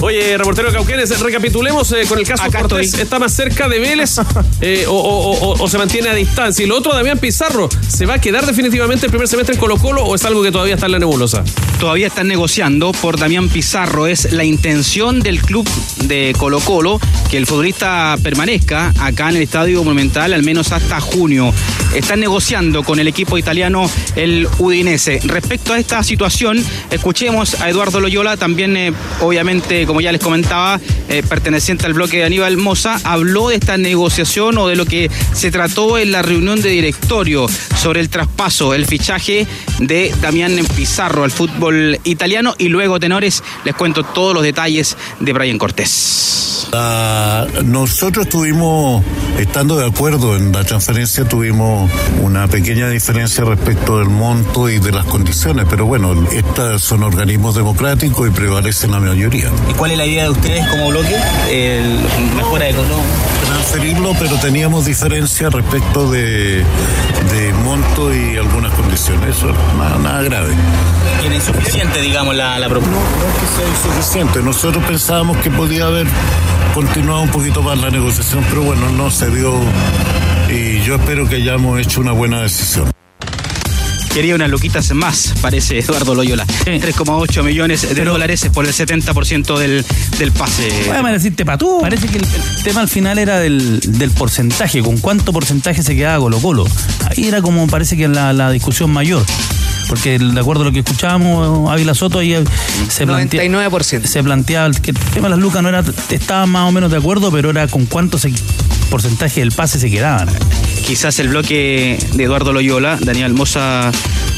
Oye, reportero Cauquenes, recapitulemos eh, con el caso Cortés. ¿Está más cerca de Vélez eh, o, o- o- o se mantiene a distancia? Y lo otro, Damián Pizarro, ¿se va a quedar definitivamente el primer semestre en Colo Colo o es algo que todavía está en la nebulosa? Todavía están negociando por Damián Pizarro. Es la intención del club de Colo Colo que el futbolista permanezca acá en el Estadio Monumental al menos hasta junio. Están negociando con el equipo italiano el Udinese. Respecto a esta situación, escuchemos a Eduardo Loyola, también eh, obviamente, como ya les comentaba, eh, perteneciente al bloque de Aníbal Moza, habló de esta negociación o de lo que se trató en la reunión de directorio sobre el traspaso, el fichaje de Damián Pizarro al fútbol italiano y luego, tenores, les cuento todos los detalles de Brian Cortés. La- nosotros estuvimos, estando de acuerdo en la transferencia, tuvimos una pequeña diferencia respecto del monto y de las condiciones, pero bueno, estas son organismos democráticos y prevalecen la mayoría. ¿Y cuál es la idea de ustedes como bloque? El mejora de Colo. Transferirlo, pero teníamos diferencia respecto de, de monto y algunas condiciones, eso nada, nada grave. Era insuficiente, digamos, la, la propuesta. Suficiente, nosotros pensábamos que podía haber continuado un poquito más la negociación, pero bueno, no se dio y yo espero que hayamos hecho una buena decisión. Quería unas luquitas más, parece Eduardo Loyola. 3,8 millones de dólares por el 70% del, del pase. Déjame decirte, Patú. Parece que el, el tema al final era del, del porcentaje, con cuánto porcentaje se quedaba Colo Colo. Ahí era como parece que la, la discusión mayor. Porque de acuerdo a lo que escuchábamos, Ávila Soto ahí se plantea, 99%. se planteaba que el tema de las lucas no era, estaban más o menos de acuerdo, pero era con cuánto se porcentaje del pase se quedaban. Quizás el bloque de Eduardo Loyola, Daniel Moza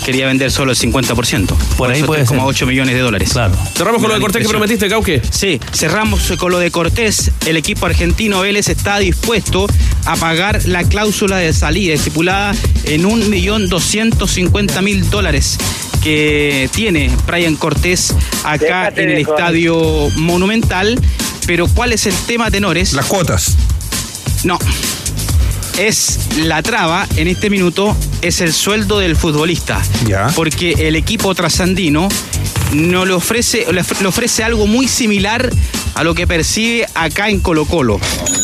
quería vender solo el 50%. Por, ahí eso puede 3,8 millones de dólares. Claro. Cerramos con lo de Cortés que prometiste, Cauque. Sí, cerramos con lo de Cortés. El equipo argentino Vélez está dispuesto a pagar la cláusula de salida estipulada en 1.250.000 dólares que tiene Brian Cortés acá Déjate en el estadio Monumental. Pero ¿cuál es el tema, tenores? Las cuotas. No. Es la traba en este minuto, es el sueldo del futbolista. Porque el equipo trasandino no le ofrece, le ofre- le ofrece algo muy similar a lo que percibe acá en Colo Colo,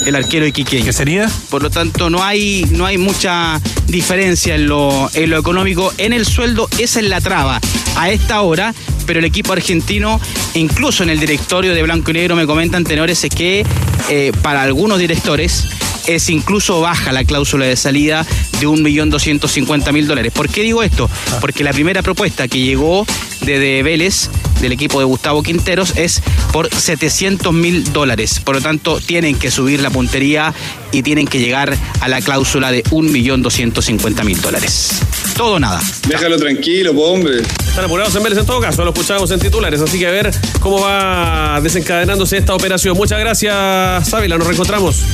el arquero iquiqueño. ¿Qué sería? Por lo tanto, no hay, no hay mucha diferencia en lo, en lo económico. En el sueldo, esa es la traba. A esta hora, pero el equipo argentino, incluso en el directorio de Blanco y Negro, me comentan tenores, es que eh, para algunos directores es incluso baja la cláusula de salida de 1.250.000 dólares. ¿Por qué digo esto? Porque la primera propuesta que llegó desde Vélez, del equipo de Gustavo Quinteros, es por 700.000 dólares. Por lo tanto, tienen que subir la puntería y tienen que llegar a la cláusula de 1.250.000 dólares. Todo o nada. Déjalo tranquilo, po, hombre. Están apurados en Vélez en todo caso, lo escuchamos en titulares, así que a ver cómo va desencadenándose esta operación. Muchas gracias, Ávila, nos reencontramos.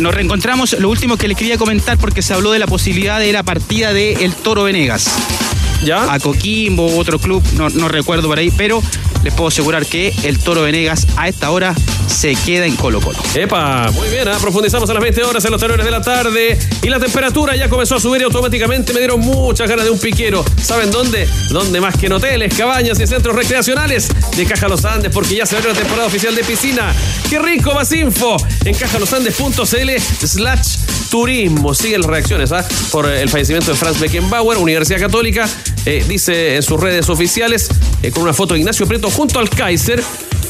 Nos reencontramos. Lo último que les quería comentar, porque se habló de la posibilidad de la partida de El Toro Venegas. ¿Ya? A Coquimbo, otro club, no, no recuerdo por ahí, pero les puedo asegurar que el Toro Venegas a esta hora se queda en Colo Colo. Epa, muy bien, ¿ah? profundizamos a las 20 horas en los tenores de la tarde y la temperatura ya comenzó a subir y automáticamente me dieron muchas ganas de un piquero. ¿Saben dónde? ¿Dónde más que en hoteles, cabañas y centros recreacionales de Caja Los Andes? Porque ya se abrió la temporada oficial de piscina. ¡Qué rico! Más info en cajalosandes.cl slash turismo. Siguen las reacciones ¿ah? por el fallecimiento de Franz Beckenbauer, Universidad Católica. eh, dice en sus redes oficiales, eh, con una foto de Ignacio Prieto junto al Kaiser,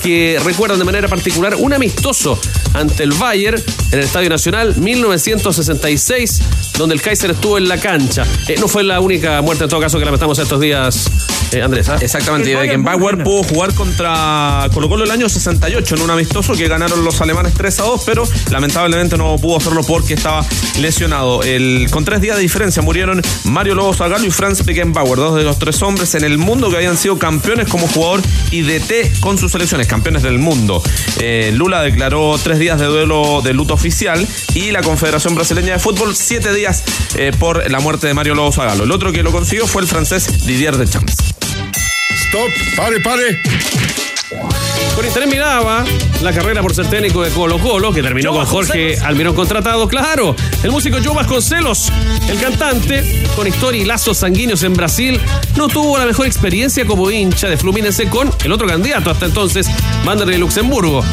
que recuerdan de manera particular un amistoso ante el Bayern en el Estadio Nacional 1966, donde el Kaiser estuvo en la cancha. Eh, no fue la única muerte en todo caso que lamentamos estos días, eh, Andrés. ¿ah? Exactamente, y Beckenbauer pudo jugar contra Colo Colo el año 68 en un amistoso que ganaron los alemanes 3 a 2, pero lamentablemente no pudo hacerlo porque estaba lesionado. El, con tres días de diferencia murieron Mario Lobo Zagallo y Franz Beckenbauer, dos de los tres hombres en el mundo que habían sido campeones como jugador y DT con sus selecciones, campeones del mundo. Eh, Lula declaró tres días de duelo de luto oficial y la Confederación Brasileña de Fútbol siete días eh, por la muerte de Mario Lobo Zagallo. El otro que lo consiguió fue el francés Didier Deschamps. Stop, pare, pare. Con interés miraba la carrera por ser técnico de Colo Colo, que terminó con Jorge Almirón contratado. Claro, el músico Joe Vasconcelos, el cantante, con historia y lazos sanguíneos en Brasil, no tuvo la mejor experiencia como hincha de Fluminense con el otro candidato hasta entonces, Vanderlei Luxemburgo.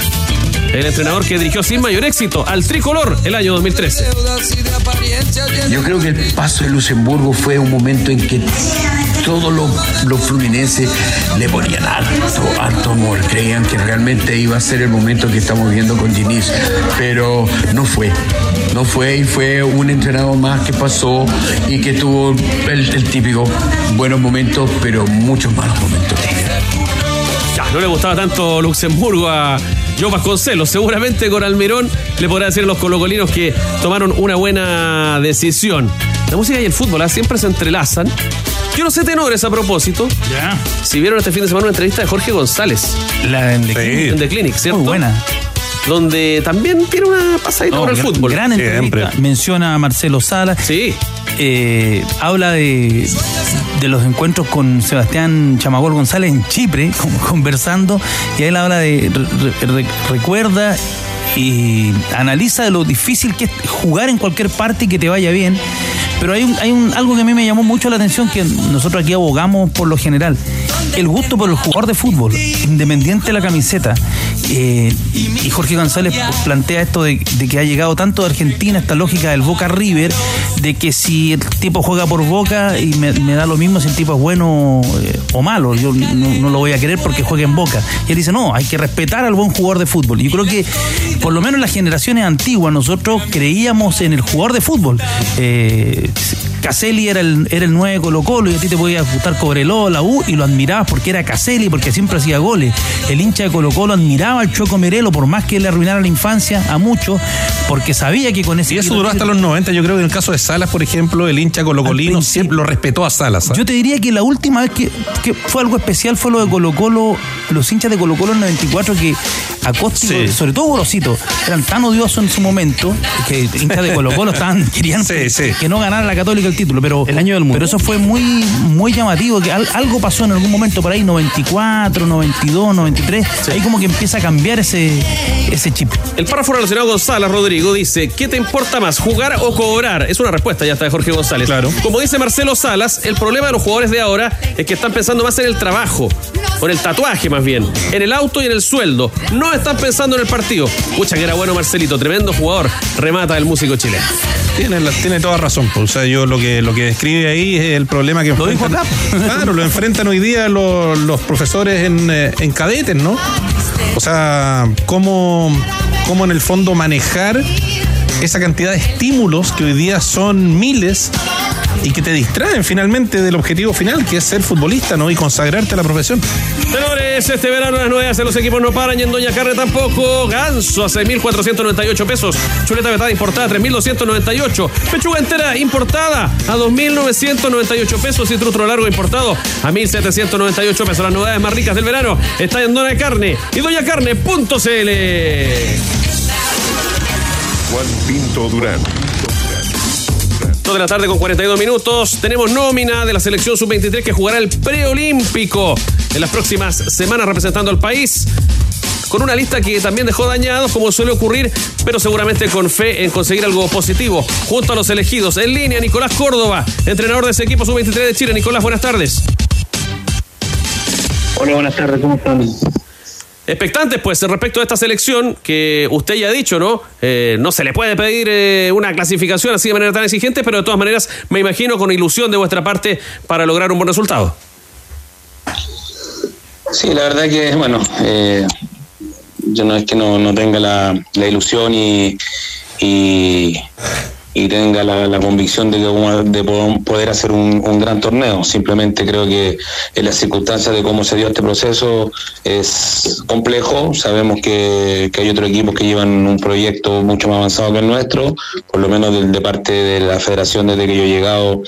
El entrenador que dirigió sin mayor éxito al tricolor el año 2013. Yo creo que el paso de Luxemburgo fue un momento en que todos los, los fluminenses le ponían harto, harto amor. Creían que realmente iba a ser el momento que estamos viendo con Diniz, pero no fue. No fue y fue un entrenador más que pasó y que tuvo el, el típico buenos momentos, pero muchos malos momentos. Ya, no le gustaba tanto Luxemburgo a Joe Vasconcelos. Seguramente con Almirón le podrá decir a los colocolinos que tomaron una buena decisión. La música y el fútbol ¿ah? siempre se entrelazan. Yo no sé tenores a propósito. Ya. Si vieron este fin de semana una entrevista de Jorge González. La en The Clinic. En The Clinic, ¿cierto? Muy buena. Donde también tiene una pasadita No, por el gran- fútbol. Gran entrevista. Menciona a Marcelo Sala. Sí. habla de, de los encuentros con Sebastián Chamagol González en Chipre, conversando, y él habla de. re- re- recuerda y analiza de lo difícil que es jugar en cualquier parte y que te vaya bien. Pero hay, un, hay un, algo que a mí me llamó mucho la atención, que nosotros aquí abogamos por lo general. El gusto por el jugador de fútbol, independiente de la camiseta. Eh, y Jorge González plantea esto de, que ha llegado tanto de Argentina, esta lógica del Boca River, de que si el tipo juega por Boca y me, da lo mismo si el tipo es bueno eh, o malo, yo no, lo voy a querer porque juegue en Boca. Y él dice, no, hay que respetar al buen jugador de fútbol. Yo creo que por lo menos las generaciones antiguas nosotros creíamos en el jugador de fútbol. Eh, Caselli era el, era el 9 de Colo Colo y a ti te podía gustar Cobreloa, la U y lo admirabas porque era Caselli, porque siempre hacía goles. El hincha de Colo Colo admiraba al Choco Merelo por más que le arruinara la infancia a muchos, porque sabía que con ese Y eso duró hasta los 90. Yo creo que en el caso de Salas, por ejemplo, el hincha colocolino siempre lo respetó a Salas. ¿ah? Yo te diría que la última vez que, que fue algo especial fue lo de Colo Colo, los hinchas de Colo Colo en 94 que Acóstico, Sí. sobre todo Gorosito, eran tan odiosos en su momento que hinchas de Colo Colo estaban, querían que, que no ganara la Católica el título, pero, el año del mundo. pero eso fue muy, muy llamativo, que al- algo pasó en algún momento por ahí, 94, 92, 93, ahí como que empieza a cambiar ese, ese chip. El párrafo relacionado con Salas, Rodrigo, dice, ¿qué te importa más, jugar o cobrar? Es una respuesta ya está de Jorge González. Claro. Como dice Marcelo Salas, el problema de los jugadores de ahora es que están pensando más en el trabajo, o en el tatuaje más bien, en el auto y en el sueldo. No están pensando en el partido. Pucha que era bueno Marcelito, tremendo jugador, remata el músico chileno. Tiene, toda razón. pues. O sea, yo lo que, lo que describe ahí es el problema que enfrentan. Claro, lo enfrentan hoy día los, los profesores en, eh, en cadetes, ¿no? O sea, cómo, cómo en el fondo manejar esa cantidad de estímulos que hoy día son miles y que te distraen finalmente del objetivo final, que es ser futbolista, ¿no? Y consagrarte a la profesión. Señores, este verano las novedades en los equipos no paran y en Doña Carne tampoco. Ganso a 6.498 pesos. Chuleta vetada importada a 3.298. Pechuga entera importada a 2.998 pesos. Y trutro largo importado a 1.798 pesos. Las novedades más ricas del verano están en Doña Carne y doñacarne.cl. Juan Pinto Durán. 2 de la tarde con 42 minutos. Tenemos nómina de la selección sub-23 que jugará el preolímpico en las próximas semanas representando al país. Con una lista que también dejó dañados, como suele ocurrir, pero seguramente con fe en conseguir algo positivo. Junto a los elegidos, en línea, Nicolás Córdoba, entrenador de ese equipo sub-23 de Chile. Nicolás, buenas tardes. Hola, buenas tardes, ¿cómo están? Expectantes, pues, respecto a esta selección, que usted ya ha dicho, ¿no? Eh, no se le puede pedir eh, una clasificación así de manera tan exigente, pero de todas maneras, me imagino con ilusión de vuestra parte para lograr un buen resultado. Sí, la verdad que, bueno, eh, yo no es que no, no tenga la, la ilusión y, y, y tenga la, la convicción de, que de po- poder hacer un, un gran torneo. Simplemente creo que en las circunstancias de cómo se dio este proceso es complejo. Sabemos que, que hay otros equipos que llevan un proyecto mucho más avanzado que el nuestro, por lo menos de, de parte de la federación desde que yo he llegado.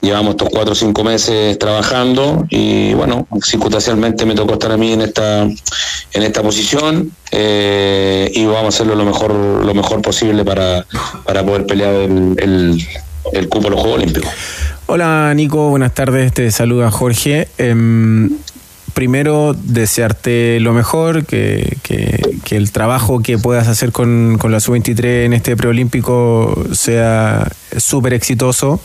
Llevamos estos cuatro o cinco meses trabajando y bueno, circunstancialmente me tocó estar a mí en esta, en esta posición eh, y vamos a hacerlo lo mejor, lo mejor posible para, para poder pelear el, el, el los Juegos Olímpicos. Hola Nico, buenas tardes, te saluda Jorge. Em, primero, desearte lo mejor, que, que- el trabajo que puedas hacer con, con la sub-23 en este preolímpico sea súper exitoso,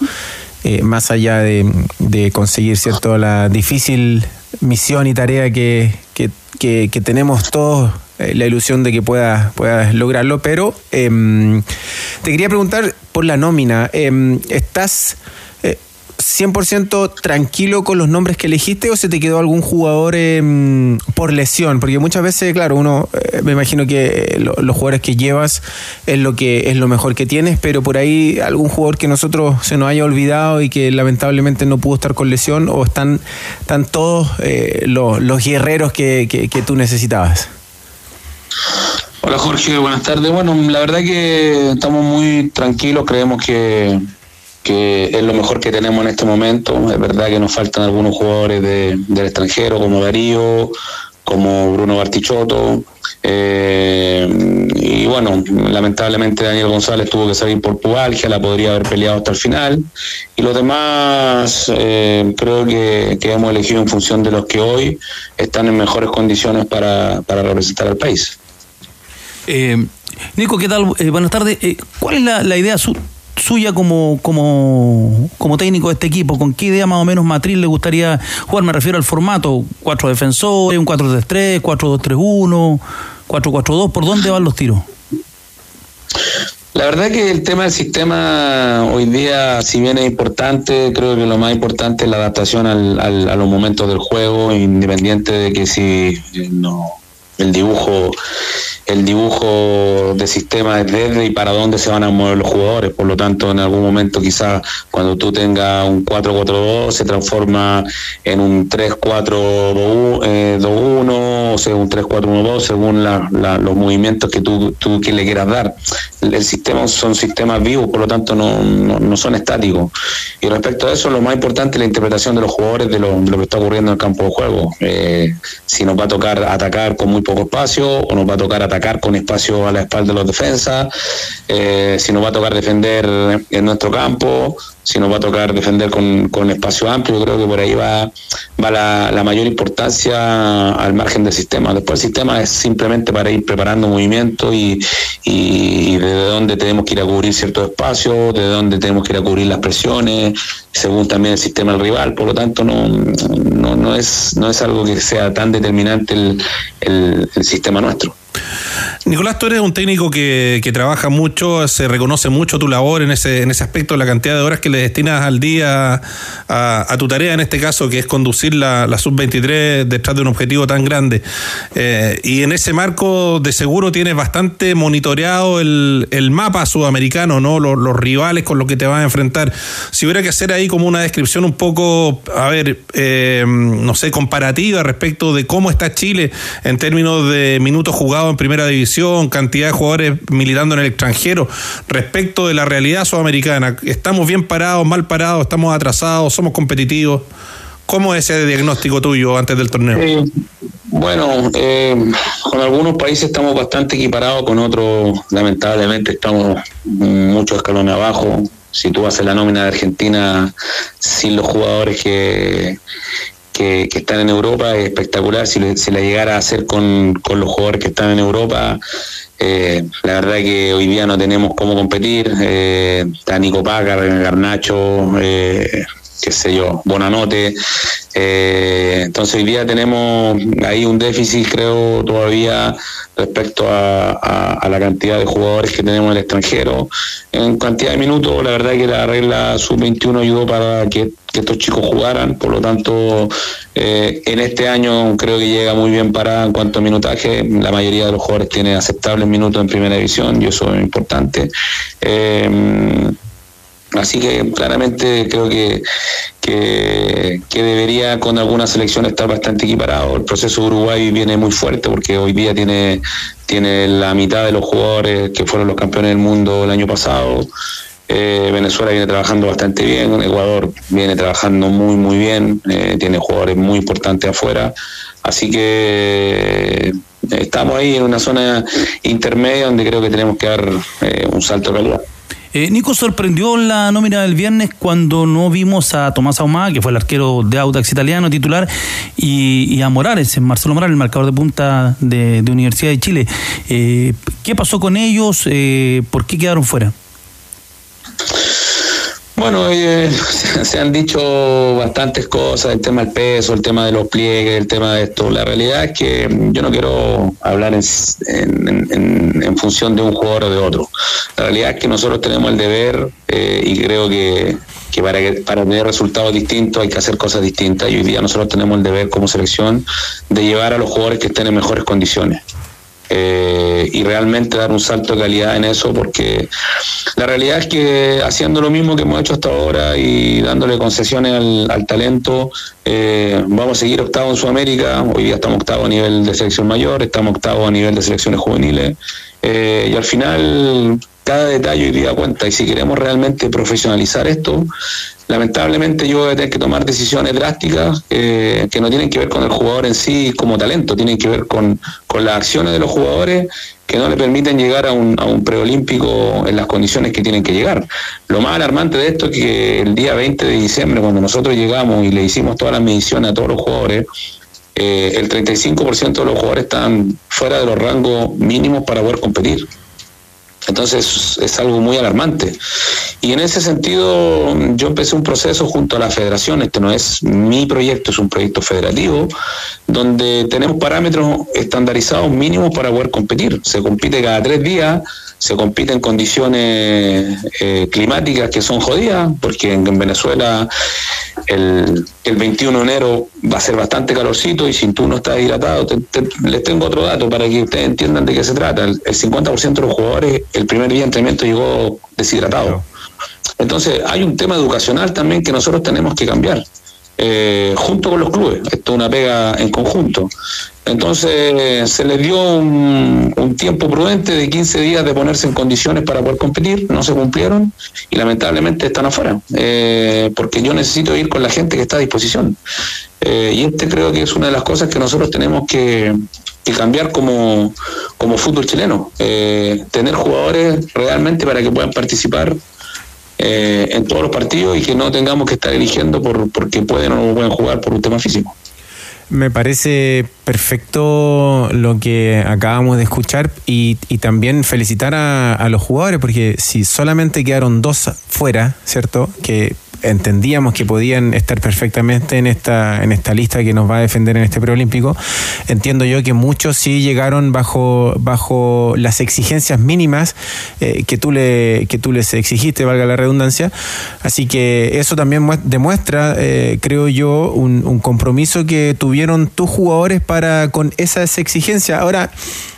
eh, más allá de, de conseguir cierto la difícil misión y tarea que, que- que- que tenemos todos la ilusión de que puedas puedas lograrlo, pero em, te quería preguntar por la nómina. Em, ¿Estás eh, 100% tranquilo con los nombres que elegiste o se te quedó algún jugador em, por lesión? Porque muchas veces, claro, uno, eh, me imagino que lo- los jugadores que llevas es lo que es lo mejor que tienes, pero por ahí algún jugador que nosotros se nos haya olvidado y que lamentablemente no pudo estar con lesión o están, están todos eh, los, los guerreros que, que- que tú necesitabas. Hola Jorge, buenas tardes. Bueno, la verdad que estamos muy tranquilos, creemos que, que es lo mejor que tenemos en este momento. Es verdad que nos faltan algunos jugadores de- del extranjero, como Darío, como Bruno Bartichotto. eh, y bueno, lamentablemente Daniel González tuvo que salir por pubalgia, la podría haber peleado hasta el final. Y los demás eh, creo que, que hemos elegido en función de los que hoy están en mejores condiciones para, para representar al país. Eh, Nico, ¿qué tal? Eh, buenas tardes. Eh, ¿Cuál es la, idea su- suya como, como, como técnico de este equipo? ¿Con qué idea más o menos matriz le gustaría jugar? Me refiero al formato. ¿Cuatro defensores, un 4-3-3, 4-2-3-1, 4-4-2? ¿Por dónde van los tiros? La verdad que el tema del sistema hoy día, si bien es importante, creo que lo más importante es la adaptación al, al- a los momentos del juego, independiente de que si eh, no el dibujo el dibujo de sistema es desde y para dónde se van a mover los jugadores. Por lo tanto, en algún momento quizás cuando tú tengas un 4-4-2 se transforma en un 3-4-2-1 eh, o sea, un 3-4-1-2 según los movimientos que tú, tú que le quieras dar. El, sistema son sistemas vivos, por lo tanto no, no, son estáticos. Y respecto a eso, lo más importante es la interpretación de los jugadores de lo, de lo que está ocurriendo en el campo de juego. Eh, si nos va a tocar atacar con muy poco espacio o nos va a tocar atacar con espacio a la espalda de los defensas, eh, si nos va a tocar defender en nuestro campo, si nos va a tocar defender con, con espacio amplio, yo creo que por ahí va, va la, la mayor importancia al margen del sistema. Después el sistema es simplemente para ir preparando movimientos y, y desde dónde tenemos que ir a cubrir ciertos espacios, desde dónde tenemos que ir a cubrir las presiones, según también el sistema del rival. Por lo tanto, no, no, no, es, no es algo que sea tan determinante el, el- el sistema nuestro. Nicolás, tú eres un técnico que, trabaja mucho, se reconoce mucho tu labor en ese, en ese aspecto, la cantidad de horas que le destinas al día a, tu tarea, en este caso, que es conducir la, la sub-23 detrás de un objetivo tan grande. Eh, y en ese marco, de seguro, tienes bastante monitoreado el, el mapa sudamericano, ¿no? Los, los rivales con los que te vas a enfrentar. Si hubiera que hacer ahí como una descripción un poco, a ver, eh, no sé, comparativa respecto de cómo está Chile en términos de minutos jugados en primera división, cantidad de jugadores militando en el extranjero, respecto de la realidad sudamericana. ¿Estamos bien parados, mal parados, estamos atrasados, somos competitivos? ¿Cómo es ese diagnóstico tuyo antes del torneo? Eh, bueno, eh, con algunos países estamos bastante equiparados, con otros lamentablemente estamos muchos escalones abajo. Si tú haces la nómina de Argentina sin los jugadores que, que, que están en Europa, es espectacular. Si, la llegara a hacer con, con los jugadores que están en Europa, eh, la verdad que hoy día no tenemos cómo competir. Eh, está Nico Pacar, Garnacho, eh, qué sé yo, Bonanote. Eh, entonces hoy día tenemos ahí un déficit, creo, todavía respecto a, la cantidad de jugadores que tenemos en el extranjero. En cantidad de minutos, la verdad que la regla sub-21 ayudó para que, estos chicos jugaran, por lo tanto, eh, en este año creo que llega muy bien para en cuanto a minutaje. La mayoría de los jugadores tienen aceptables minutos en primera división y eso es importante. Eh, Así que claramente creo que, que, debería con algunas selecciones estar bastante equiparado. El proceso de Uruguay viene muy fuerte porque hoy día tiene, tiene la mitad de los jugadores que fueron los campeones del mundo el año pasado. Eh, Venezuela viene trabajando bastante bien, Ecuador viene trabajando muy muy bien, eh, tiene jugadores muy importantes afuera, así que eh, estamos ahí en una zona intermedia donde creo que tenemos que dar un salto de calidad. Eh, Nico sorprendió la nómina del viernes cuando no vimos a Tomás Ahumada, que fue el arquero de Audax italiano titular, y, a Morales, Marcelo Morales, el marcador de punta de, de Universidad de Chile. Eh, ¿Qué pasó con ellos? Eh, ¿Por qué quedaron fuera? Bueno, eh, se han dicho bastantes cosas, el tema del peso, el tema de los pliegues, el tema de esto. La realidad es que yo no quiero hablar en- en función de un jugador o de otro. La realidad es que nosotros tenemos el deber eh, y creo que, que para, que para tener resultados distintos hay que hacer cosas distintas y hoy día nosotros tenemos el deber como selección de llevar a los jugadores que estén en mejores condiciones. Eh, y realmente dar un salto de calidad en eso porque la realidad es que haciendo lo mismo que hemos hecho hasta ahora y dándole concesiones al, al talento, eh, vamos a seguir octavo en Sudamérica. Hoy día estamos octavo a nivel de selección mayor, estamos octavo a nivel de selecciones juveniles. eh, y al final, cada detalle hoy día cuenta. Y si queremos realmente profesionalizar esto, lamentablemente yo voy a tener que tomar decisiones drásticas eh, que no tienen que ver con el jugador en sí como talento, tienen que ver con, con las acciones de los jugadores que no le permiten llegar a un, a un preolímpico en las condiciones que tienen que llegar. Lo más alarmante de esto es que el día 20 de diciembre, cuando nosotros llegamos y le hicimos todas las mediciones a todos los jugadores, eh, el 35% de los jugadores están fuera de los rangos mínimos para poder competir. Entonces es algo muy alarmante. Y en ese sentido yo empecé un proceso junto a la federación, este no es mi proyecto, es un proyecto federativo, donde tenemos parámetros estandarizados mínimos para poder competir. Se compite cada tres días, se compite en condiciones eh, climáticas que son jodidas, porque en, en Venezuela el, el 21 de enero va a ser bastante calorcito y si tú no estás hidratado, te- te- les tengo otro dato para que ustedes entiendan de qué se trata. El, el 50% de los jugadores el primer día de entrenamiento llegó deshidratado. Entonces hay un tema educacional también que nosotros tenemos que cambiar. eh, junto con los clubes, esto es una pega en conjunto. Entonces se les dio un, tiempo prudente de 15 días de ponerse en condiciones para poder competir, no se cumplieron y lamentablemente están afuera, eh, porque yo necesito ir con la gente que está a disposición. Eh, y este creo que es una de las cosas que nosotros tenemos que, cambiar como, como fútbol chileno, eh, tener jugadores realmente para que puedan participar en todos los partidos y que no tengamos que estar eligiendo por porque pueden o no pueden jugar por un tema físico. Me parece perfecto lo que acabamos de escuchar y, y también felicitar a, a los jugadores porque si solamente quedaron dos fuera, ¿cierto? Que entendíamos que podían estar perfectamente en esta, en esta lista que nos va a defender en este preolímpico. Entiendo yo que muchos sí llegaron bajo, bajo las exigencias mínimas eh, que, tú le, que tú les exigiste, valga la redundancia. Así que eso también muest- demuestra, eh, creo yo, un, un compromiso que tuvieron tus jugadores para con esas exigencias. Ahora,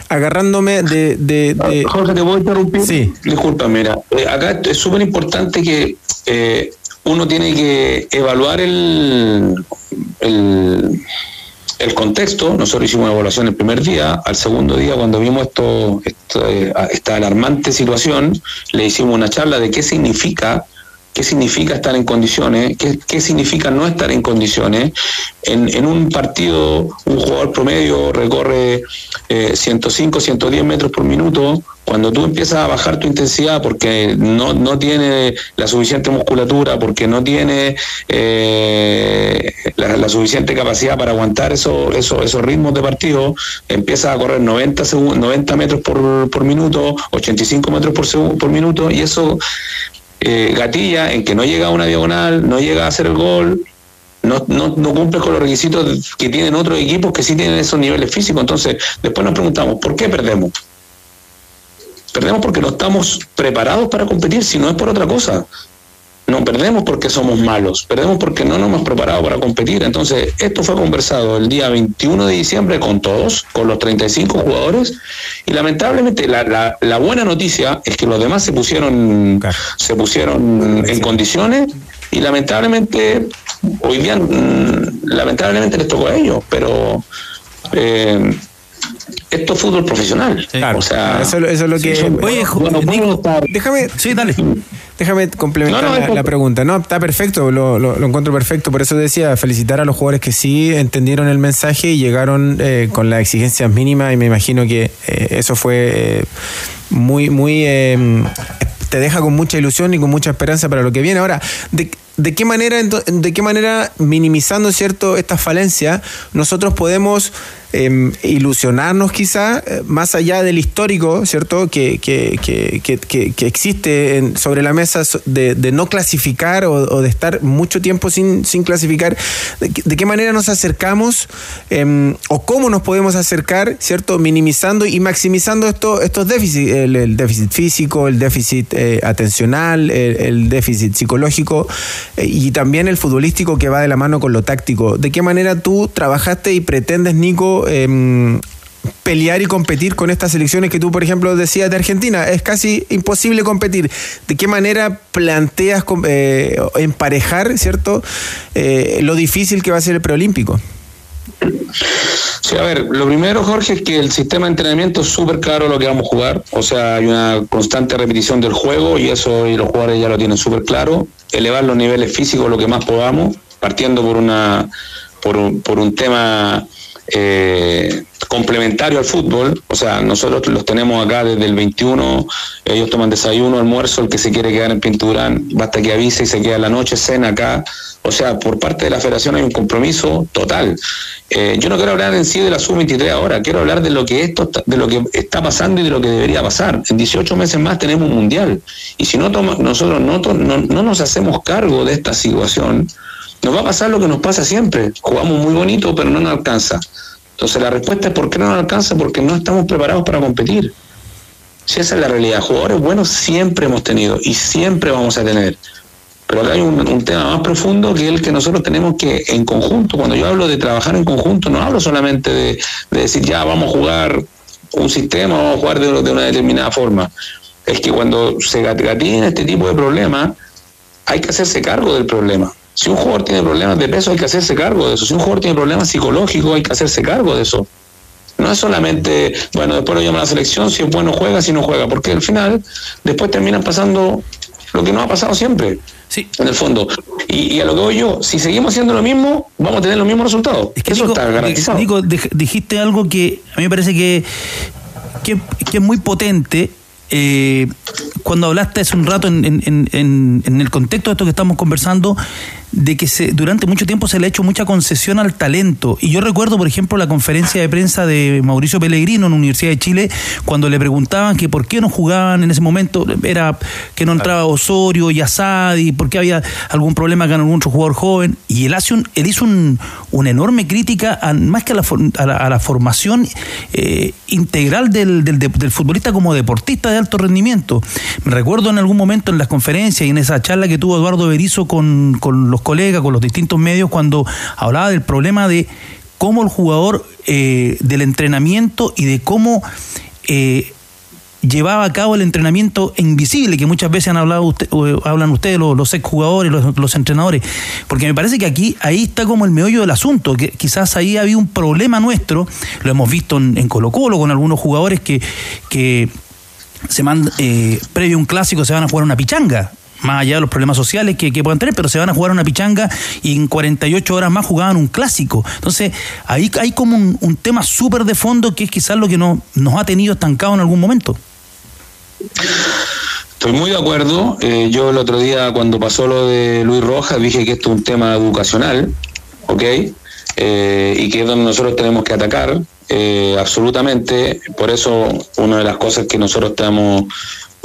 agarrándome de... de, de- Jorge, te puedo interrumpir. Sí. Disculpa, mira, eh, acá es súper importante que eh, uno tiene que evaluar el, el, el contexto. Nosotros hicimos una evaluación el primer día. Al segundo día, cuando vimos esto, esto, eh, esta alarmante situación, le hicimos una charla de qué significa qué significa estar en condiciones, qué, qué significa no estar en condiciones. En, en un partido, un jugador promedio recorre eh, 105, 110 metros por minuto. Cuando tú empiezas a bajar tu intensidad porque no, no tiene la suficiente musculatura, porque no tiene eh, la, suficiente capacidad para aguantar eso, eso- esos ritmos de partido, empiezas a correr 90, segun- 90 metros por, por minuto, 85 metros por, por minuto, y eso eh, gatilla en que no llega a una diagonal, no llega a hacer gol, no, no, no cumple con los requisitos que tienen otros equipos que sí tienen esos niveles físicos. Entonces, después nos preguntamos, ¿por qué perdemos? Perdemos porque no estamos preparados para competir, si no es por otra cosa. No perdemos porque somos malos, perdemos porque no nos hemos preparado para competir. Entonces, esto fue conversado el día 21 de diciembre con todos, con los 35 jugadores, y lamentablemente la, la- la buena noticia es que los demás se pusieron, se pusieron en condiciones y lamentablemente hoy día mm, lamentablemente les tocó a ellos, pero eh, esto es fútbol profesional. o sea, eso, eso es lo que. Sí, Oye, yo no puedo estar- déjame. Sí, dale. Déjame complementar No, no, la, pregunta. No, está perfecto, lo, lo- lo encuentro perfecto. Por eso decía, felicitar a los jugadores que sí entendieron el mensaje y llegaron eh, con las exigencias mínimas y me imagino que eh, eso fue eh, muy, muy... eh, te deja con mucha ilusión y con mucha esperanza para lo que viene. Ahora, ¿de, de qué manera, de qué manera minimizando cierto estas falencias, nosotros podemos eh, ilusionarnos quizá eh, más allá del histórico, ¿cierto? Que, que, que, que, existe en- sobre la mesa de, de no clasificar o, de estar mucho tiempo sin, sin clasificar. ¿De, qué- manera nos acercamos eh, o cómo nos podemos acercar, ¿cierto? Minimizando y maximizando esto, estos déficits, el, el déficit físico, el déficit eh, atencional, el, el déficit psicológico eh, y también el futbolístico que va de la mano con lo táctico. ¿De qué manera tú trabajaste y pretendes, Nico, em, pelear y competir con estas selecciones que tú, por ejemplo, decías de Argentina? Es casi imposible competir. ¿De qué manera planteas eh, emparejar, ¿cierto? Eh, lo difícil que va a ser el preolímpico. Sí, a ver, lo primero, Jorge, es que el sistema de entrenamiento es súper claro lo que vamos a jugar. O sea, hay una constante repetición del juego y eso y los jugadores ya lo tienen súper claro. Elevar los niveles físicos lo que más podamos, partiendo por una por un, por un tema eh, complementario al fútbol. O sea, nosotros los tenemos acá desde el 21, ellos toman desayuno, almuerzo, el que se quiere quedar en Pinturán, basta que avise y se queda la noche, cena acá. O sea, por parte de la federación hay un compromiso total. Eh, yo no quiero hablar en sí de la sub-23 ahora, quiero hablar de lo que esto de lo que está pasando y de lo que debería pasar. En 18 meses más tenemos un mundial. Y si no toma- nosotros no, no, no nos hacemos cargo de esta situación, nos va a pasar lo que nos pasa siempre. Jugamos muy bonito, pero no nos alcanza. Entonces la respuesta es ¿por qué no nos alcanza? Porque no estamos preparados para competir. Si esa es la realidad, jugadores buenos siempre hemos tenido y siempre vamos a tener. Pero acá hay un, tema más profundo que el que nosotros tenemos que, en conjunto, cuando yo hablo de trabajar en conjunto, no hablo solamente de, de decir, ya vamos a jugar un sistema, vamos a jugar de, de una determinada forma. Es que cuando se gatillan este tipo de problemas, hay que hacerse cargo del problema. Si un jugador tiene problemas de peso, hay que hacerse cargo de eso. Si un jugador tiene problemas psicológicos, hay que hacerse cargo de eso. No es solamente, bueno, después lo llama a la selección, si es bueno juega, si no juega, porque al final después terminan pasando lo que no ha pasado siempre. Sí. En el fondo. Y, y a lo que voy yo, si seguimos haciendo lo mismo, vamos a tener los mismos resultados. eso está garantizado. Nico, dij- dijiste algo que a mí me parece que, que, que es muy potente. eh, cuando hablaste hace un rato en- en- en- en el contexto de esto que estamos conversando, de que se, durante mucho tiempo se le ha hecho mucha concesión al talento. Y yo recuerdo, por ejemplo, la conferencia de prensa de Mauricio Pellegrino en la Universidad de Chile, cuando le preguntaban que por qué no jugaban en ese momento, era que no entraba Osorio y Asadi, por qué había algún problema con algún otro jugador joven. Y él, hace un, él hizo un- una enorme crítica, a- más que a la, a la, a la formación eh, integral del, del- del futbolista como deportista de alto rendimiento. Me recuerdo en algún momento en las conferencias y en esa charla que tuvo Eduardo Berizo con, con los colegas, con los distintos medios, cuando hablaba del problema de cómo el jugador, eh, del entrenamiento y de cómo eh, llevaba a cabo el entrenamiento invisible, que muchas veces han hablado usted, o hablan ustedes, los, exjugadores, los, los entrenadores. Porque me parece que aquí, ahí está como el meollo del asunto, que quizás ahí había un problema nuestro, lo hemos visto en, en Colo Colo con algunos jugadores que, que se manda, eh, previo a un clásico se van a jugar una pichanga. Más allá de los problemas sociales que, que puedan tener, pero se van a jugar una pichanga y en 48 horas más jugaban un clásico. Entonces, ahí hay como un, tema súper de fondo que es quizás lo que no, nos ha tenido estancado en algún momento. Estoy muy de acuerdo. Eh, yo el otro día, cuando pasó lo de Luis Rojas, dije que esto es un tema educacional, ¿ok? Eh, y que es donde nosotros tenemos que atacar, eh, absolutamente. Por eso, una de las cosas que nosotros estamos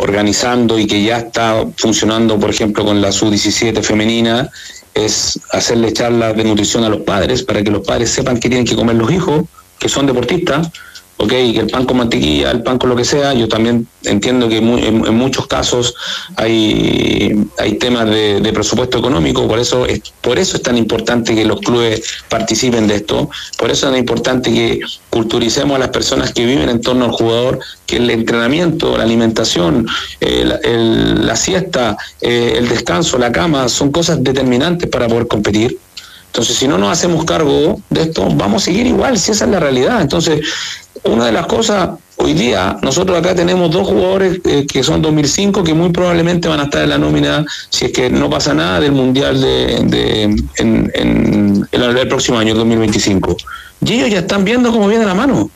organizando y que ya está funcionando, por ejemplo, con la sub-17 femenina, es hacerle charlas de nutrición a los padres para que los padres sepan qué tienen que comer los hijos, que son deportistas, ¿ok? El pan con mantequilla, el pan con lo que sea, yo también entiendo que en, muchos casos hay, hay temas de, presupuesto económico, por eso, es, por eso es tan importante que los clubes participen de esto, por eso es tan importante que culturicemos a las personas que viven en torno al jugador, que el entrenamiento, la alimentación, eh, la siesta, eh, el descanso, la cama, son cosas determinantes para poder competir. Entonces, si no nos hacemos cargo de esto, vamos a seguir igual, si esa es la realidad. Entonces, una de las cosas, hoy día, nosotros acá tenemos dos jugadores eh, que son 2005, que muy probablemente van a estar en la nómina, si es que no pasa nada, del Mundial de, de- en, en el, el próximo año, el 2025. Y ellos ya están viendo cómo viene la mano.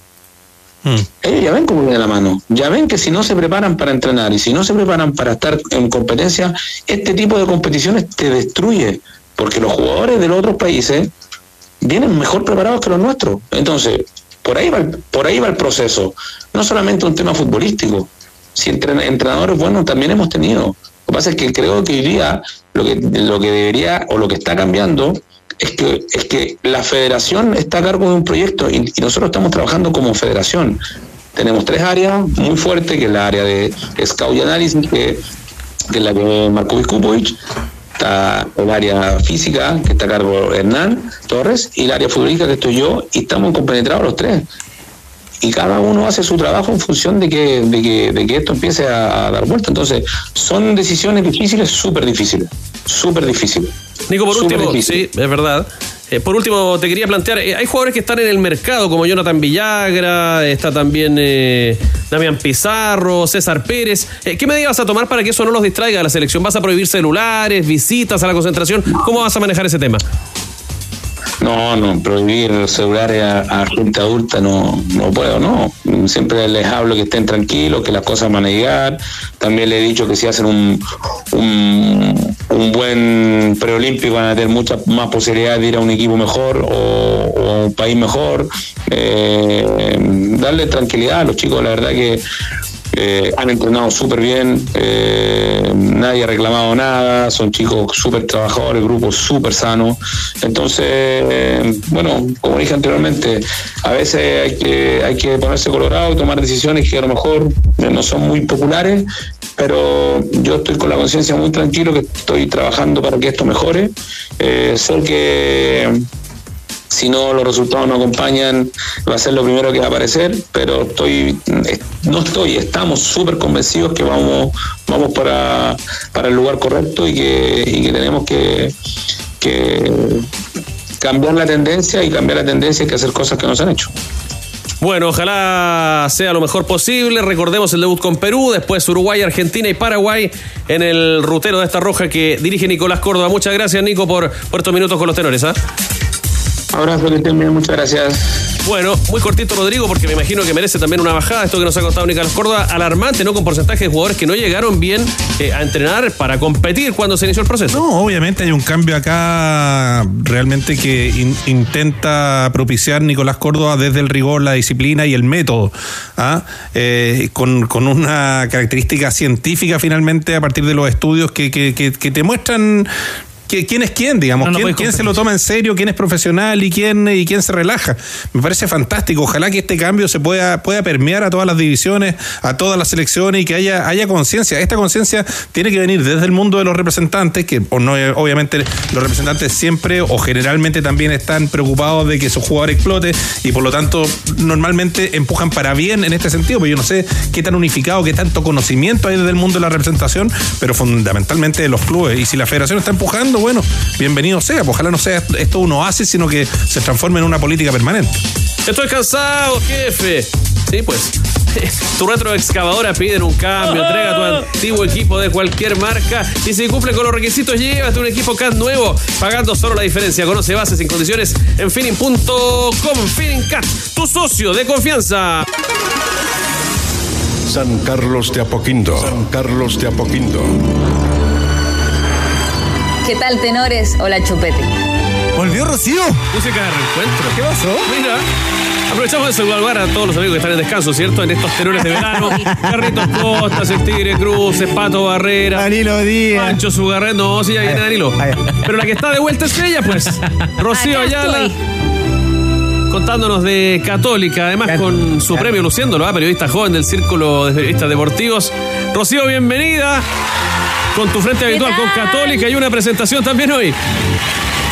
Ellos ya ven cómo viene la mano. Ya ven que si no se preparan para entrenar y si no se preparan para estar en competencia, este tipo de competiciones te destruye. Porque los jugadores de los otros países vienen mejor preparados que los nuestros. Entonces, por ahí va el, por ahí va el proceso. No solamente un tema futbolístico. Si entren- entrenadores buenos también hemos tenido. Lo que pasa es que creo que hoy día lo que, lo que debería o lo que está cambiando es que, es que la federación está a cargo de un proyecto y, y nosotros estamos trabajando como federación. Tenemos tres áreas muy fuertes, que es la área de scout y análisis, que, que es la que marcó Viskupovic, está el área física, que está a cargo Hernán Torres, y el área futbolística, que estoy yo, y estamos compenetrados los tres. Y cada uno hace su trabajo en función de que, de que, de que esto empiece a, a dar vuelta. Entonces, son decisiones difíciles, súper difíciles, súper difíciles. Nico, por último, sí, es verdad. Eh, por último, te quería plantear, eh, hay jugadores que están en el mercado, como Jonathan Villagra, está también eh, Damián Pizarro, César Pérez. Eh, ¿Qué medidas vas a tomar para que eso no los distraiga de la selección? ¿Vas a prohibir celulares, visitas a la concentración? ¿Cómo vas a manejar ese tema? No, no, prohibir celulares a, a gente adulta no, no puedo, no. Siempre les hablo que estén tranquilos, que las cosas van a llegar. También le he dicho que si hacen un, un, buen preolímpico van a tener muchas más posibilidades de ir a un equipo mejor o, o a un país mejor. Eh, darle tranquilidad a los chicos, la verdad que eh, han entrenado súper bien, eh, nadie ha reclamado nada, son chicos súper trabajadores, grupos súper sanos. Entonces, eh, bueno, como dije anteriormente, a veces hay que, hay que ponerse colorado y tomar decisiones que a lo mejor no son muy populares, pero yo estoy con la conciencia muy tranquilo que estoy trabajando para que esto mejore. Sé que si no los resultados no acompañan, va a ser lo primero que va a aparecer, pero estoy, eh, no estoy, estamos súper convencidos que vamos, vamos para, para el lugar correcto y que, y que tenemos que, que cambiar la tendencia y cambiar la tendencia y que hacer cosas que no se han hecho. Bueno, ojalá sea lo mejor posible. Recordemos el debut con Perú, después Uruguay, Argentina y Paraguay en el rutero de esta roja que dirige Nicolás Córdoba. Muchas gracias, Nico, por, por estos minutos con los tenores. ¿ah? Abrazo, que estén bien, muchas gracias. Bueno, muy cortito, Rodrigo, porque me imagino que merece también una bajada. Esto que nos ha contado Nicolás Córdoba, alarmante, ¿no? Con porcentaje de jugadores que no llegaron bien eh, a entrenar para competir cuando se inició el proceso. No, obviamente hay un cambio acá realmente que in- intenta propiciar Nicolás Córdoba desde el rigor, la disciplina y el método, ¿ah? Eh, con, con una característica científica finalmente a partir de los estudios que, que- que- que te muestran quién es quién, digamos, No, no quién, quién se lo toma en serio, quién es profesional y quién, y quién se relaja. Me parece fantástico. Ojalá que este cambio se pueda, pueda permear a todas las divisiones, a todas las selecciones y que haya, haya conciencia. Esta conciencia tiene que venir desde el mundo de los representantes, que o no, obviamente los representantes siempre o generalmente también están preocupados de que su jugador explote y por lo tanto normalmente empujan para bien en este sentido, pero yo no sé qué tan unificado, qué tanto conocimiento hay desde el mundo de la representación, pero fundamentalmente de los clubes. Y si la federación está empujando, bueno, bienvenido sea. Pues ojalá no sea esto un oasis, sino que se transforme en una política permanente. Estoy cansado, jefe. Sí, pues. Tu retroexcavadora piden un cambio, entrega tu antiguo equipo de cualquier marca y si cumple con los requisitos, llévate un equipo CAT nuevo, pagando solo la diferencia. Conoce bases y condiciones en finning.com. Finning Cat, tu socio de confianza. San Carlos de Apoquindo. San Carlos de Apoquindo. ¿Qué tal, tenores? Hola, chupete. ¿Volvió Rocío? Música de reencuentro. ¿Qué pasó? Mira. Aprovechamos de saludar a todos los amigos que están en descanso, ¿cierto? En estos tenores de verano. Carritos Costas, el Tigre Cruz, Pato Barrera. Danilo Díaz. Pancho Sugarret. No, sí, ya viene Danilo. Pero la que está de vuelta es ella, pues. Rocío Ayala. Contándonos de Católica, además con su premio luciéndolo, ¿ah? periodista joven del Círculo de Periodistas Deportivos. Rocío, bienvenida. Con tu frente habitual con Católica y una presentación también hoy.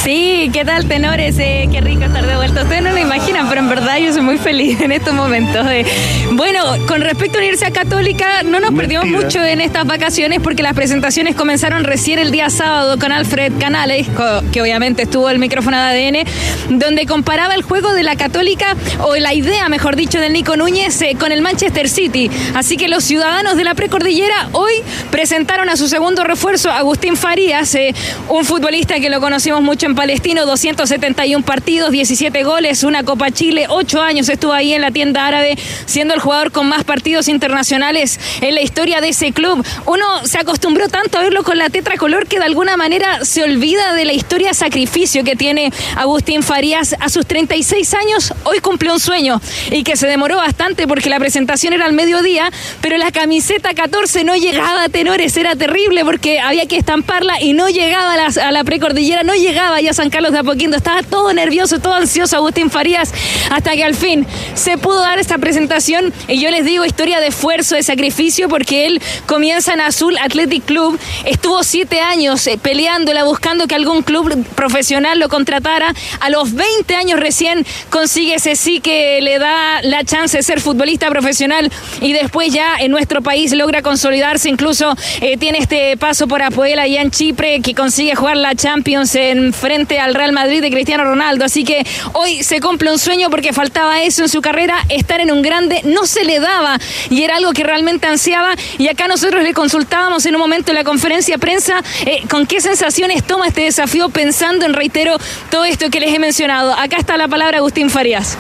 Sí, ¿qué tal, tenores? Eh, qué rico estar de vuelta. Ustedes no lo imaginan, pero en verdad yo soy muy feliz en estos momentos. eh. Bueno, con respecto a la Universidad Católica, no nos perdimos mucho en estas vacaciones porque las presentaciones comenzaron recién el día sábado con Alfred Canales, que obviamente estuvo el micrófono de ADN, donde comparaba el juego de la Católica, o la idea, mejor dicho, del Nico Núñez eh, con el Manchester City. Así que los ciudadanos de la precordillera hoy presentaron a su segundo refuerzo, Agustín Farías, eh, un futbolista que lo conocimos mucho en Palestino, 271 partidos, 17 goles, una Copa Chile, 8 años estuvo ahí en la tienda árabe, siendo el jugador con más partidos internacionales en la historia de ese club. Uno se acostumbró tanto a verlo con la tetracolor que de alguna manera se olvida de la historia sacrificio que tiene Agustín Farías a sus 36 años. Hoy cumplió un sueño y que se demoró bastante porque la presentación era al mediodía, pero la camiseta 14 no llegaba a tenores, era terrible porque había que estamparla y no llegaba a la, a la precordillera, no llegaba ya a San Carlos de Apoquindo, estaba todo nervioso, todo ansioso Agustín Farías, hasta que al fin se pudo dar esta presentación. Y yo les digo historia de esfuerzo, de sacrificio, porque él comienza en Azul Athletic Club, estuvo siete años eh, peleándola, buscando que algún club profesional lo contratara, a los 20 años recién consigue ese sí que le da la chance de ser futbolista profesional y después ya en nuestro país logra consolidarse, incluso eh, tiene este paso por Apoel allá en Chipre, que consigue jugar la Champions en frente al Real Madrid de Cristiano Ronaldo, así que hoy se cumple un sueño porque faltaba eso en su carrera, estar en un grande, no se le daba y era algo que realmente ansiaba y acá nosotros le consultábamos en un momento en la conferencia prensa eh, con qué sensaciones toma este desafío pensando en, reitero, todo esto que les he mencionado. Acá está la palabra Agustín Farías.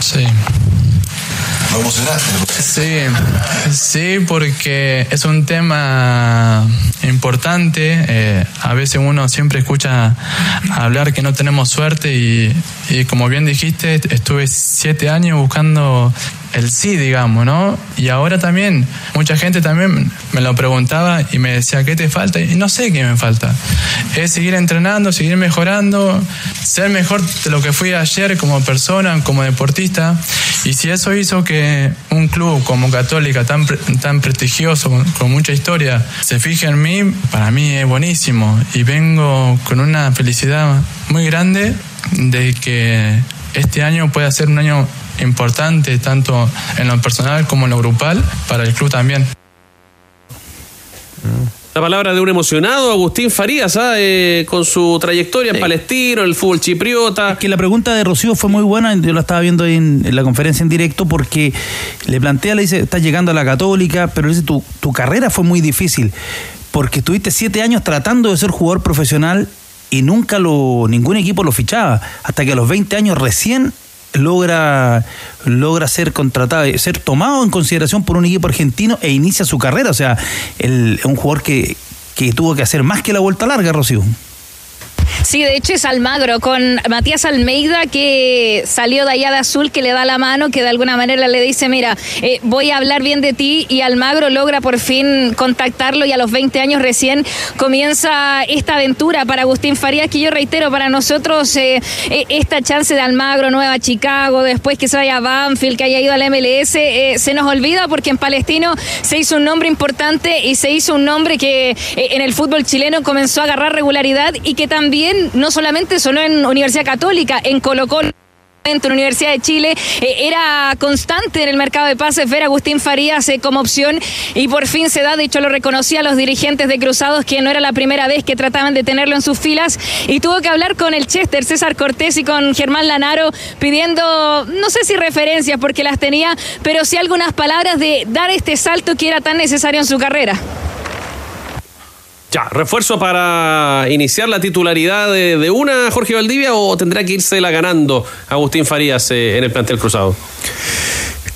Sí. Sí, sí, porque es un tema importante. eh, a veces uno siempre escucha hablar que no tenemos suerte y, y como bien dijiste, estuve siete años buscando el sí, digamos, ¿no? Y ahora también, mucha gente también me lo preguntaba y me decía, ¿qué te falta? Y no sé qué me falta. Es seguir entrenando, seguir mejorando, ser mejor de lo que fui ayer como persona, como deportista. Y si eso hizo que un club como Católica, tan, tan prestigioso, con, mucha historia, se fije en mí, para mí es buenísimo. Y vengo con una felicidad muy grande de que este año pueda ser un año importante tanto en lo personal como en lo grupal para el club también. La palabra de un emocionado, Agustín Farías, ¿ah? Eh, con su trayectoria en Palestino, el fútbol chipriota. Que la pregunta de Rocío fue muy buena, yo la estaba viendo ahí en, en la conferencia en directo, porque le plantea, le dice, estás llegando a la católica, pero le dice, tu, tu carrera fue muy difícil, porque estuviste siete años tratando de ser jugador profesional y nunca lo, ningún equipo lo fichaba, hasta que a los 20 años recién logra logra ser contratado, ser tomado en consideración por un equipo argentino e inicia su carrera, o sea, el, un jugador que, que tuvo que hacer más que la vuelta larga, Rocío. Sí, de hecho es Almagro con Matías Almeida que salió de allá de azul, que le da la mano, que de alguna manera le dice, mira, eh, voy a hablar bien de ti y Almagro logra por fin contactarlo y a los 20 años recién comienza esta aventura para Agustín Farías, que yo reitero, para nosotros eh, eh, esta chance de Almagro, Nueva Chicago, después que se vaya a Banfield, que haya ido al MLS, eh, se nos olvida porque en Palestino se hizo un nombre importante y se hizo un nombre que en el fútbol chileno comenzó a agarrar regularidad y que también no solamente sonó en Universidad Católica, en Colo Colo en la Universidad de Chile eh, era constante en el mercado de pases ver a Agustín Farías eh, como opción y por fin se da, de hecho lo reconocía a los dirigentes de Cruzados que no era la primera vez que trataban de tenerlo en sus filas y tuvo que hablar con el Chester, César Cortés y con Germán Lanaro pidiendo, no sé si referencias porque las tenía, pero sí algunas palabras de dar este salto que era tan necesario en su carrera. Ya, refuerzo para iniciar la titularidad de, de una Jorge Valdivia o tendrá que irse la ganando Agustín Farías eh, en el plantel cruzado.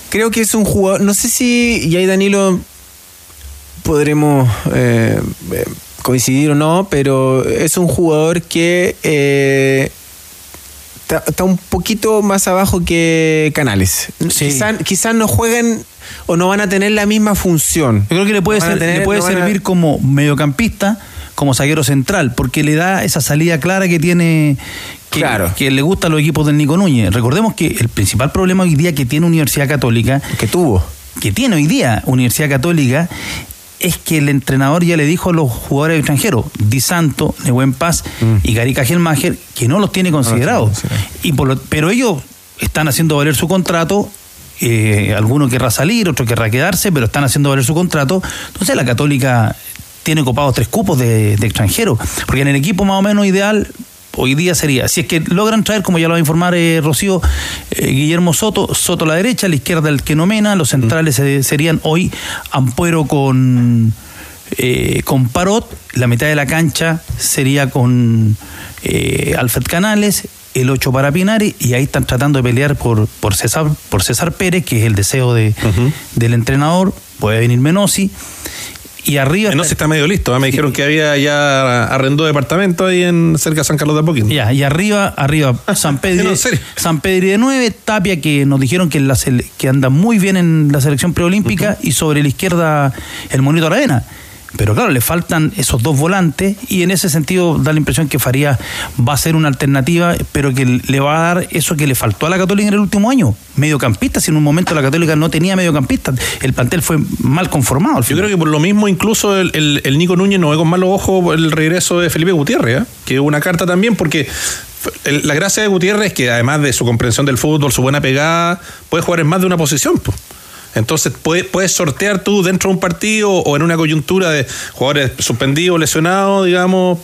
Creo que es un jugador, no sé si, y ahí Danilo podremos eh, eh, coincidir o no, pero es un jugador que eh, está, está un poquito más abajo que Canales. Quizás quizás no juegan o no van a tener la misma función. Yo creo que le puede, No ser- tener- le puede no van a- servir como mediocampista, como zaguero central, porque le da esa salida clara que tiene, que, que le gusta a los equipos del Nico Núñez. Recordemos que el principal problema hoy día que tiene Universidad Católica, que tuvo, que tiene hoy día Universidad Católica, es que el entrenador ya le dijo a los jugadores extranjeros, Di Santo, Buen Paz y Gary Cajelmacher, que no los tiene considerados. y por lo- pero ellos están haciendo valer su contrato. Eh, alguno querrá salir, otro querrá quedarse, pero están haciendo valer su contrato. Entonces la Católica tiene copados tres cupos de, de extranjeros. Porque en el equipo más o menos ideal hoy día sería, si es que logran traer, como ya lo va a informar eh, Rocío, eh, Guillermo Soto, Soto a la derecha, a la izquierda el que nomena, los centrales serían hoy Ampuero con, eh, con Parot, la mitad de la cancha sería con Alfred Canales, el 8 para Pinari, y ahí están tratando de pelear por, por, César, por César Pérez, que es el deseo de, del entrenador, puede venir Menosi, y arriba... No está medio listo. ¿ah? Me dijeron que había ya arrendó departamento ahí en cerca de San Carlos de Apoquindo. Ya, y arriba, arriba, San Pedro, San Pedro de 9, Tapia, que nos dijeron que, la que anda muy bien en la selección preolímpica, y sobre la izquierda el Monito Aravena. Pero claro, le faltan esos dos volantes, y en ese sentido da la impresión que Faría va a ser una alternativa, pero que le va a dar eso que le faltó a la Católica en el último año, mediocampista, si en un momento la Católica no tenía mediocampista, el plantel fue mal conformado. Yo creo que por lo mismo incluso el, el- el Nico Núñez no ve con malos ojos el regreso de Felipe Gutiérrez, ¿eh? que una carta también porque la gracia de Gutiérrez es que además de su comprensión del fútbol, su buena pegada, puede jugar en más de una posición. po. Entonces puedes, puedes sortear tú dentro de un partido o en una coyuntura de jugadores suspendidos, lesionados, digamos,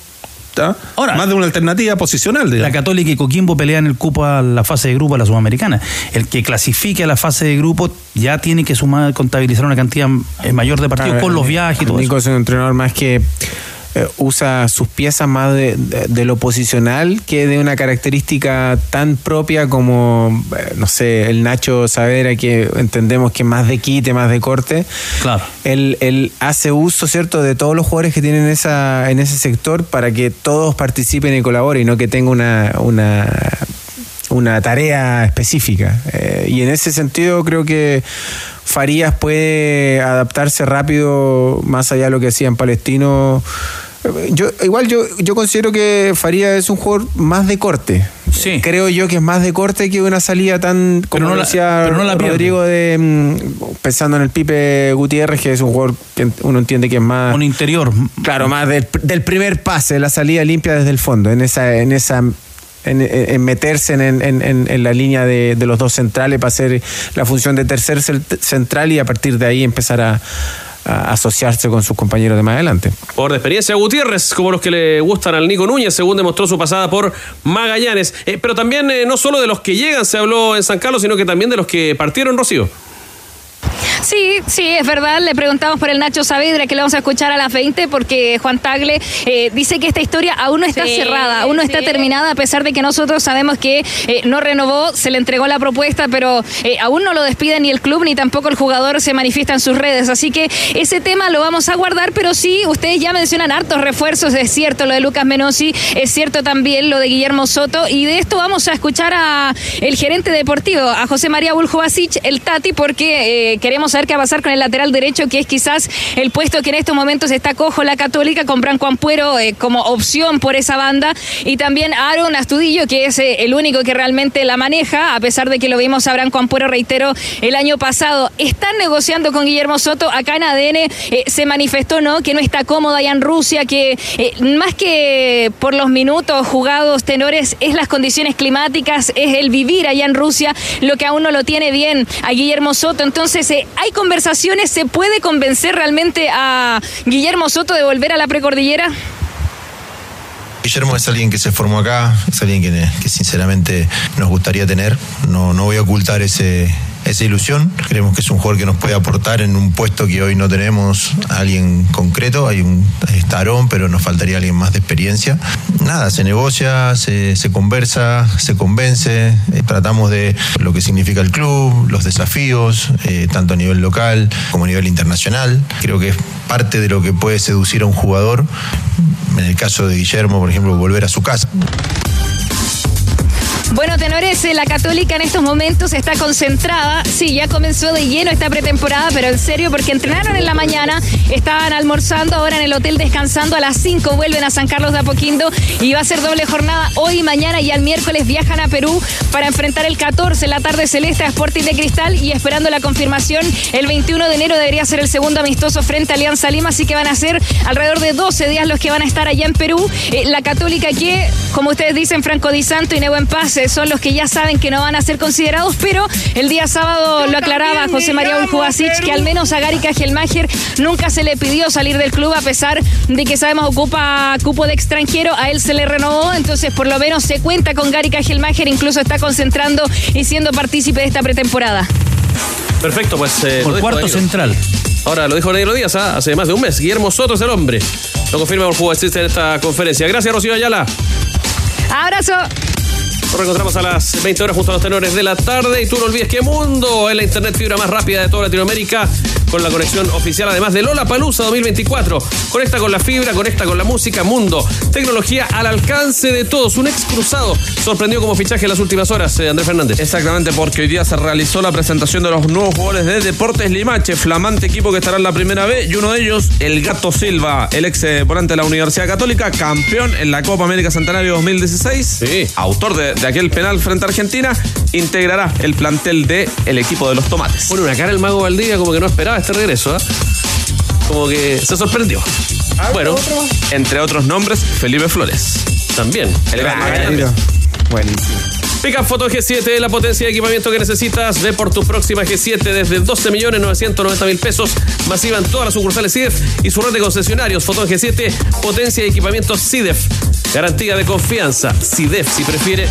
¿tá? más de una alternativa posicional. La Católica y Coquimbo pelean el cupo a la fase de grupo a la Sudamericana. El que clasifique a la fase de grupo ya tiene que sumar, contabilizar una cantidad eh, mayor de partidos con los viajes y todo Nico eso. es un entrenador más que eh, usa sus piezas más de, de- de lo posicional que de una característica tan propia como, eh, no sé, el Nacho Savera, que entendemos que más de quite, más de corte. Claro. Él, él hace uso, ¿cierto?, de todos los jugadores que tienen esa, en ese sector para que todos participen y colaboren y no que tenga una, una una tarea específica. Eh, y en ese sentido creo que Farías puede adaptarse rápido, más allá de lo que hacía en Palestino. Yo, igual yo, yo considero que Farías es un jugador más de corte. Sí. Creo yo que es más de corte que una salida tan como no la- decía no la. Rodrigo de mm, pensando en el Pipe Gutiérrez, que es un jugador que uno entiende que es más Un interior. Claro, más del, del primer pase, la salida limpia desde el fondo, en esa, en esa, en, meterse en, en- en- la línea de, de los dos centrales para hacer la función de tercer central y a partir de ahí empezar a, asociarse con sus compañeros de más adelante. Por experiencia Gutiérrez, como los que le gustan al Nico Núñez, según demostró su pasada por Magallanes. Eh, pero también eh, no solo de los que llegan se habló en San Carlos, sino que también de los que partieron, Rocío. Sí, sí, es verdad. Le preguntamos por el Nacho Saavedra, que lo vamos a escuchar a las 20, porque Juan Tagle eh, dice que esta historia aún no está Sí, cerrada, aún no está terminada, a pesar de que nosotros sabemos que eh, no renovó, se le entregó la propuesta, pero eh, aún no lo despide ni el club ni tampoco el jugador se manifiesta en sus redes. Así que ese tema lo vamos a guardar, pero sí, ustedes ya mencionan hartos refuerzos, es cierto lo de Lucas Menossi, es cierto también lo de Guillermo Soto, y de esto vamos a escuchar a el gerente deportivo, a José María Buljovasic, el Tati, porque eh, queremos saber qué va a pasar con el lateral derecho, que es quizás el puesto que en estos momentos está cojo la Católica, con Branco Ampuero eh, como opción por esa banda, y también Aaron Astudillo, que es eh, el único que realmente la maneja, a pesar de que lo vimos a Branco Ampuero, reitero, el año pasado. Están negociando con Guillermo Soto, acá en ADN eh, se manifestó, ¿no? Que no está cómoda allá en Rusia, que más que por los minutos jugados tenores, es las condiciones climáticas, es el vivir allá en Rusia, lo que aún no lo tiene bien a Guillermo Soto. Entonces, hay conversaciones, ¿se puede convencer realmente a Guillermo Soto de volver a la precordillera? Guillermo es alguien que se formó acá, es alguien que, sinceramente nos gustaría tener. No, no voy a ocultar ese, esa ilusión. Creemos que es un jugador que nos puede aportar en un puesto que hoy no tenemos a alguien concreto. Hay un está Aarón, pero nos faltaría alguien más de experiencia. Nada, se negocia, se, se conversa, se convence. eh, tratamos de lo que significa el club, los desafíos, eh, tanto a nivel local como a nivel internacional. Creo que es parte de lo que puede seducir a un jugador. En el caso de Guillermo, por ejemplo, volver a su casa. Bueno, tenores, la Católica en estos momentos está concentrada. Sí, ya comenzó de lleno esta pretemporada, pero en serio, porque entrenaron en la mañana, estaban almorzando, ahora en el hotel descansando. A las 5 vuelven a San Carlos de Apoquindo y va a ser doble jornada hoy, mañana y al miércoles viajan a Perú para enfrentar el 14 la tarde celeste a Sporting de Cristal y esperando la confirmación. El 21 de enero debería ser el segundo amistoso frente a Alianza Lima, así que van a ser alrededor de 12 días los que van a estar allá en Perú. Eh, la Católica que, como ustedes dicen, Franco Di Santo y Nebuen Paz eh, son los que ya saben que no van a ser considerados, pero el día sábado lo aclaraba José María Urjubasic que al menos a Gary Cajelmacher nunca se le pidió salir del club a pesar de que sabemos ocupa cupo de extranjero, a él se le renovó, entonces por lo menos se cuenta con Gary Cajelmacher, incluso está concentrando y siendo partícipe de esta pretemporada. Perfecto, pues. eh, Por cuarto Danilo. central. Ahora lo dijo Danilo Díaz ¿ah? hace más de un mes. Guillermo Soto es el hombre. Lo confirma juego en esta conferencia. Gracias, Rocío Ayala. Abrazo. Nos reencontramos a las 20 horas junto a los tenores de la tarde. Y tú no olvides que Mundo es la internet fibra más rápida de toda Latinoamérica. Con la conexión oficial, además de Lola Palusa 2024. Conecta con la fibra, conecta con la música. Mundo. Tecnología al alcance de todos. Un ex cruzado sorprendió como fichaje en las últimas horas, eh, Andrés Fernández. Exactamente, porque hoy día se realizó la presentación de los nuevos jugadores de Deportes Limache, flamante equipo que estará en la primera B, y uno de ellos, el Gato Silva, el ex eh, volante de la Universidad Católica, campeón en la Copa América Centenario 2016, autor de, de aquel penal frente a Argentina, integrará el plantel del el equipo de los Tomates. Pone una cara el mago Valdivia como que no esperaba este regreso, ¿ah? Como que se sorprendió. Bueno, Entre otros nombres, Felipe Flores. también. El gran Magallanes. Buenísimo. Pickup Photo G7, la potencia de equipamiento que necesitas. Ve por tu próxima G7 desde 12 millones 990 mil pesos. Masiva en todas las sucursales CIDEF y su red de concesionarios. Fotón G7, potencia de equipamiento CIDEF. Garantía de confianza. CIDEF, si prefiere.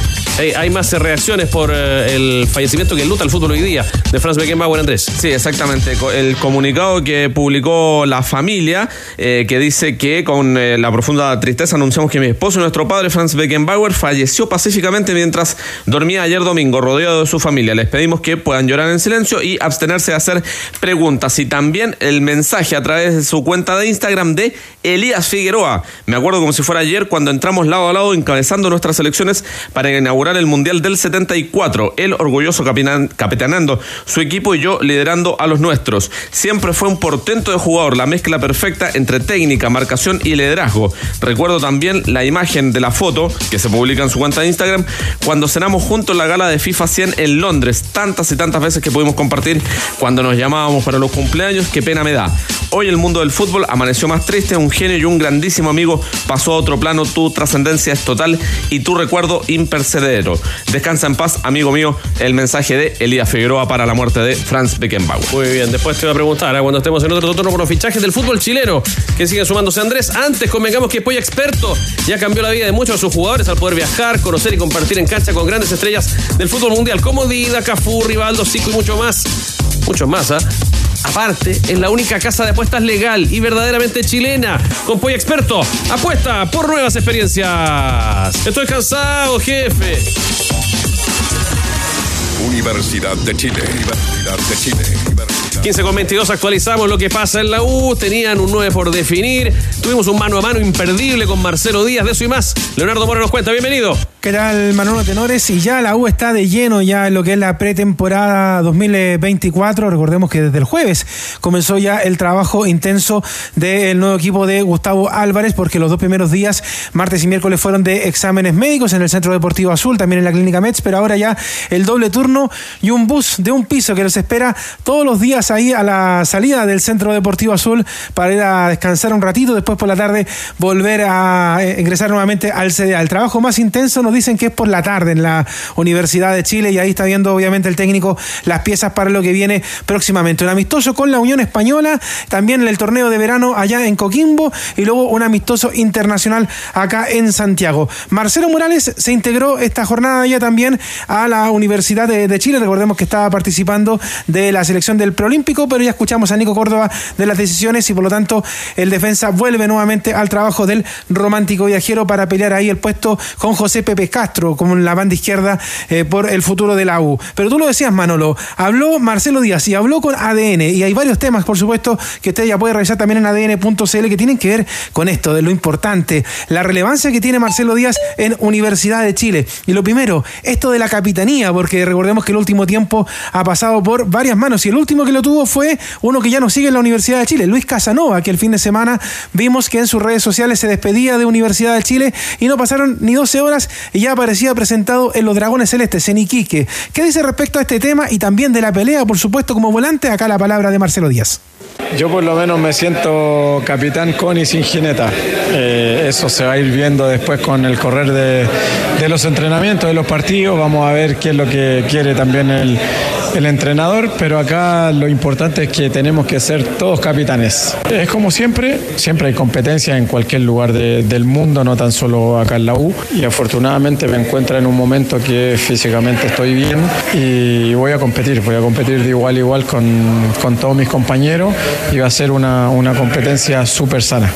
Hay más reacciones por eh, el fallecimiento que luta el fútbol hoy día de Franz Beckenbauer, Andrés. Sí, exactamente. El comunicado que publicó la familia, eh, que dice que con eh, la profunda tristeza anunciamos que mi esposo y nuestro padre, Franz Beckenbauer, falleció pacíficamente mientras dormía ayer domingo, rodeado de su familia. Les pedimos que puedan llorar en silencio y abstenerse de hacer preguntas. Y también el mensaje a través de su cuenta de Instagram de Elías Figueroa. Me acuerdo como si fuera ayer cuando entraba encontramos lado a lado encabezando nuestras selecciones para inaugurar el Mundial del 74. Él orgulloso capitan- capitaneando su equipo y yo liderando a los nuestros. Siempre fue un portento de jugador, la mezcla perfecta entre técnica, marcación y liderazgo. Recuerdo también la imagen de la foto que se publica en su cuenta de Instagram cuando cenamos juntos la gala de FIFA 100 en Londres. Tantas y tantas veces que pudimos compartir cuando nos llamábamos para los cumpleaños. Qué pena me da. Hoy el mundo del fútbol amaneció más triste. Un genio y un grandísimo amigo pasó a otro plano. Tu trascendencia es total y tu recuerdo impercedero. Descansa en paz, amigo mío. El mensaje de Elías Figueroa para la muerte de Franz Beckenbauer. Muy bien, después te voy a preguntar, ¿eh? cuando estemos en otro turno con los fichajes del fútbol chileno, que sigue sumándose Andrés. Antes convengamos que Polla Experto ya cambió la vida de muchos de sus jugadores al poder viajar, conocer y compartir en cancha con grandes estrellas del fútbol mundial como Dida, Cafú, Rivaldo, Zico y mucho más. Muchos más, ¿ah? Aparte, es la única casa de apuestas legal y verdaderamente chilena. Con Polla Experto, apuesta por nuevas experiencias. Estoy cansado, jefe. Universidad de Chile. Universidad de Chile. 15 con 22 actualizamos lo que pasa en la U. Tenían un 9 por definir. Tuvimos un mano a mano imperdible con Marcelo Díaz. De eso y más. Leonardo Mora nos cuenta. Bienvenido. ¿Qué tal, Manolo Tenores? Y ya la U está de lleno ya en lo que es la pretemporada 2024. Recordemos que desde el jueves comenzó ya el trabajo intenso del nuevo equipo de Gustavo Álvarez, porque los dos primeros días, martes y miércoles, fueron de exámenes médicos en el Centro Deportivo Azul, también en la Clínica Mets, pero ahora ya el doble turno y un bus de un piso que los espera todos los días ahí a la salida del Centro Deportivo Azul para ir a descansar un ratito, después por la tarde volver a eh, ingresar nuevamente al CDA. El trabajo más intenso nos dicen que es por la tarde en la Universidad de Chile y ahí está viendo obviamente el técnico las piezas para lo que viene próximamente. Un amistoso con la Unión Española, también en el torneo de verano allá en Coquimbo y luego un amistoso internacional acá en Santiago. Marcelo Morales se integró esta jornada ya también a la Universidad de, de Chile. Recordemos que estaba participando de la selección del preolímpico, pero ya escuchamos a Nico Córdoba de las decisiones y por lo tanto el defensa vuelve nuevamente al trabajo del romántico viajero para pelear ahí el puesto con José Pepe Castro como en la banda izquierda eh, por el futuro de la U. Pero tú lo decías, Manolo, habló Marcelo Díaz y habló con ADN y hay varios temas, por supuesto, que usted ya puede revisar también en adn.cl que tienen que ver con esto, de lo importante, la relevancia que tiene Marcelo Díaz en Universidad de Chile. Y lo primero, esto de la capitanía, porque recordemos que el último tiempo ha pasado por varias manos y el último que lo tuvo fue uno que ya nos sigue en la Universidad de Chile, Luis Casanova, que el fin de semana vimos que en sus redes sociales se despedía de Universidad de Chile y no pasaron ni 12 horas y ya aparecía presentado en los Dragones Celestes, en Iquique. ¿Qué dice respecto a este tema y también de la pelea, por supuesto, como volante? Acá la palabra de Marcelo Díaz. Yo por lo menos me siento capitán con y sin jineta. Eh, eso se va a ir viendo después con el correr de, de los entrenamientos, de los partidos. Vamos a ver qué es lo que quiere también el, entrenador, pero acá lo importante es que tenemos que ser todos capitanes. Es como siempre, siempre hay competencia en cualquier lugar de- del mundo, no tan solo acá en la U. Y afortunadamente me encuentro en un momento que físicamente estoy bien y voy a competir, voy a competir de igual a igual con, con todos mis compañeros y va a ser una, una competencia súper sana.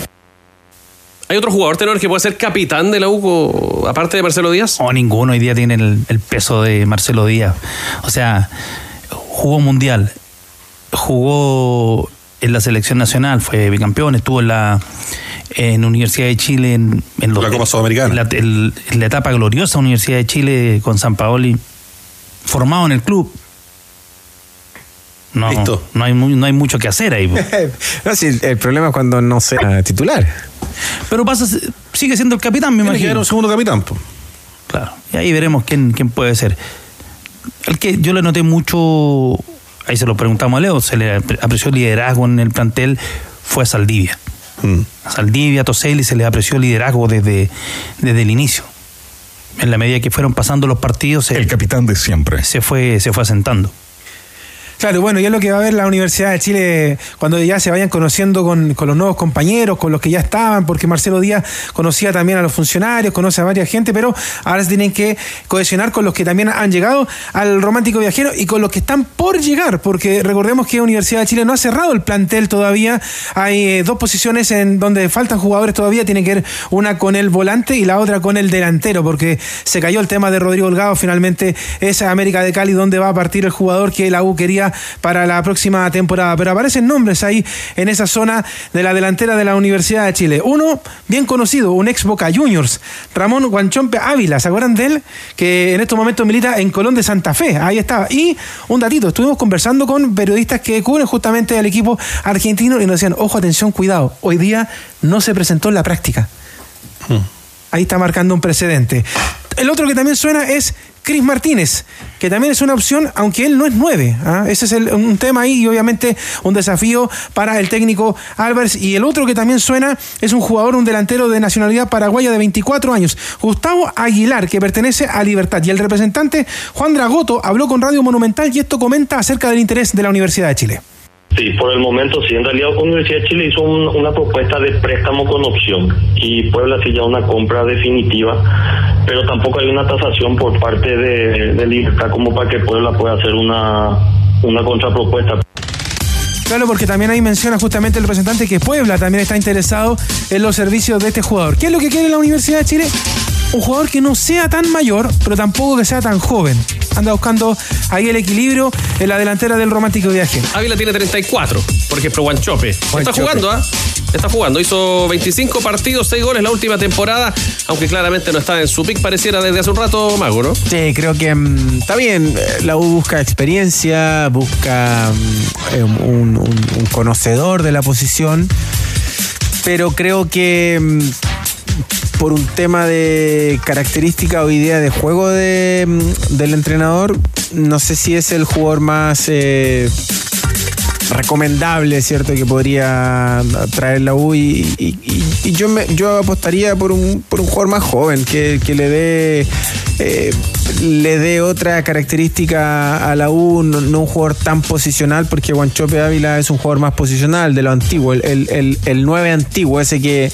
¿Hay otro jugador tenor que puede ser capitán de la U, aparte de Marcelo Díaz? O ninguno hoy día tiene el, el peso de Marcelo Díaz. O sea, jugó mundial, jugó en la selección nacional, fue bicampeón, estuvo en la en Universidad de Chile en, en los- La Copa Sudamericana. en la, en la etapa gloriosa Universidad de Chile con San Paoli, formado en el club. No, no hay, mu- no hay mucho que hacer ahí. po. no, sí, el problema es cuando no sea titular. Pero pasa, sigue siendo el capitán, me Tiene que imagino. haber un segundo capitán. po. Claro. Y ahí veremos quién, quién puede ser. El que yo le noté mucho, ahí se lo preguntamos a Leo, se le apre- apreció liderazgo en el plantel, fue a Saldivia. A Saldivia, a Toselli se le apreció liderazgo desde, desde el inicio. En la medida que fueron pasando los partidos, el capitán de siempre. Se fue, se fue asentando. Claro, bueno, y es lo que va a ver la Universidad de Chile cuando ya se vayan conociendo con, con los nuevos compañeros, con los que ya estaban, porque Marcelo Díaz conocía también a los funcionarios, conoce a varias gente, pero ahora se tienen que cohesionar con los que también han llegado al romántico viajero y con los que están por llegar, porque recordemos que Universidad de Chile no ha cerrado el plantel todavía. Hay eh, dos posiciones en donde faltan jugadores todavía, tiene que ver una con el volante y la otra con el delantero, porque se cayó el tema de Rodrigo Holgado, finalmente es América de Cali donde va a partir el jugador que la U quería para la próxima temporada. Pero aparecen nombres ahí en esa zona de la delantera de la Universidad de Chile. Uno, bien conocido, un ex Boca Juniors, Ramón Guanchompe Ávila. ¿Se acuerdan de él? Que en estos momentos milita en Colón de Santa Fe. Ahí estaba. Y un datito, estuvimos conversando con periodistas que cubren justamente al equipo argentino y nos decían, ojo, atención, cuidado. Hoy día no se presentó en la práctica. Ahí está marcando un precedente. El otro que también suena es Cris Martínez, que también es una opción, aunque él no es nueve. ¿ah? Ese es el- un tema ahí y obviamente un desafío para el técnico Álvarez. Y el otro que también suena es un jugador, un delantero de nacionalidad paraguaya de 24 años, Gustavo Aguilar, que pertenece a Libertad. Y el representante Juan Dragoto habló con Radio Monumental y esto comenta acerca del interés de la Universidad de Chile. Sí, por el momento sí. En realidad, Universidad de Chile hizo un- una propuesta de préstamo con opción y Puebla sí ya una compra definitiva, pero tampoco hay una tasación por parte de, de como para que Puebla pueda hacer una, una contrapropuesta. Claro, porque también ahí menciona justamente el representante que Puebla también está interesado en los servicios de este jugador. ¿Qué es lo que quiere la Universidad de Chile? Un jugador que no sea tan mayor, pero tampoco que sea tan joven. Anda buscando ahí el equilibrio en la delantera del romántico viaje. Ávila tiene 34, por ejemplo, Guanchope. Está jugando, ¿ah? Está jugando. Hizo 25 partidos, 6 goles la última temporada, aunque claramente no está en su pick, pareciera desde hace un rato Mago, ¿no? Sí, creo que mm, está bien. La U busca experiencia, busca mm, eh, un, un- un conocedor de la posición, pero creo que mm, por un tema de característica o idea de juego de, mm, del entrenador, no sé si es el jugador más eh, recomendable, ¿cierto? Que podría traer la U y, y- yo me, yo apostaría por un, por un jugador más joven que, que le dé le dé otra característica a la U, no, un jugador tan posicional, porque Guanchope Ávila es un jugador más posicional de lo antiguo, el, el, el, el 9 antiguo, ese que,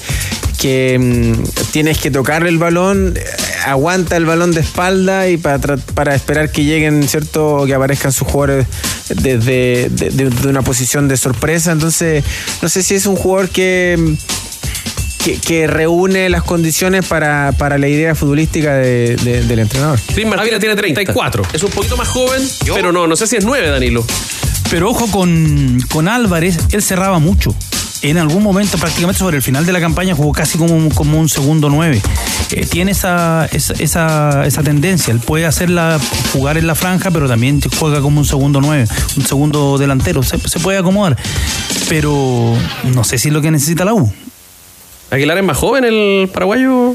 que mm, tienes que tocarle el balón, aguanta el balón de espalda y para, para esperar que lleguen, ¿cierto? Que aparezcan sus jugadores desde de, de- de una posición de sorpresa. Entonces, no sé si es un jugador que, mm, que, que reúne las condiciones para, para la idea futbolística de- de- del entrenador. Ávila tiene 34. Es un poquito más joven, pero no, no sé si es 9, Danilo. Pero ojo con, con Álvarez, él cerraba mucho. En algún momento, prácticamente sobre el final de la campaña, jugó casi como, un- como un segundo nueve. Eh, tiene esa, esa, esa, esa tendencia. Él puede hacerla jugar en la franja, pero también juega como un segundo nueve, un segundo delantero. Se, se puede acomodar. Pero no sé si es lo que necesita la U. Aguilar es más joven, el paraguayo.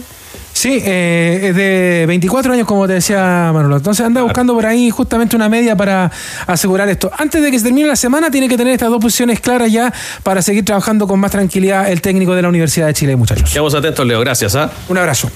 Sí, eh, es de 24 años, como te decía Manolo. Entonces anda buscando por ahí justamente una media para asegurar esto. Antes de que se termine la semana, tiene que tener estas dos posiciones claras ya para seguir trabajando con más tranquilidad el técnico de la Universidad de Chile, muchachos. Quedamos atentos, Leo. Gracias, ¿ah? Un abrazo.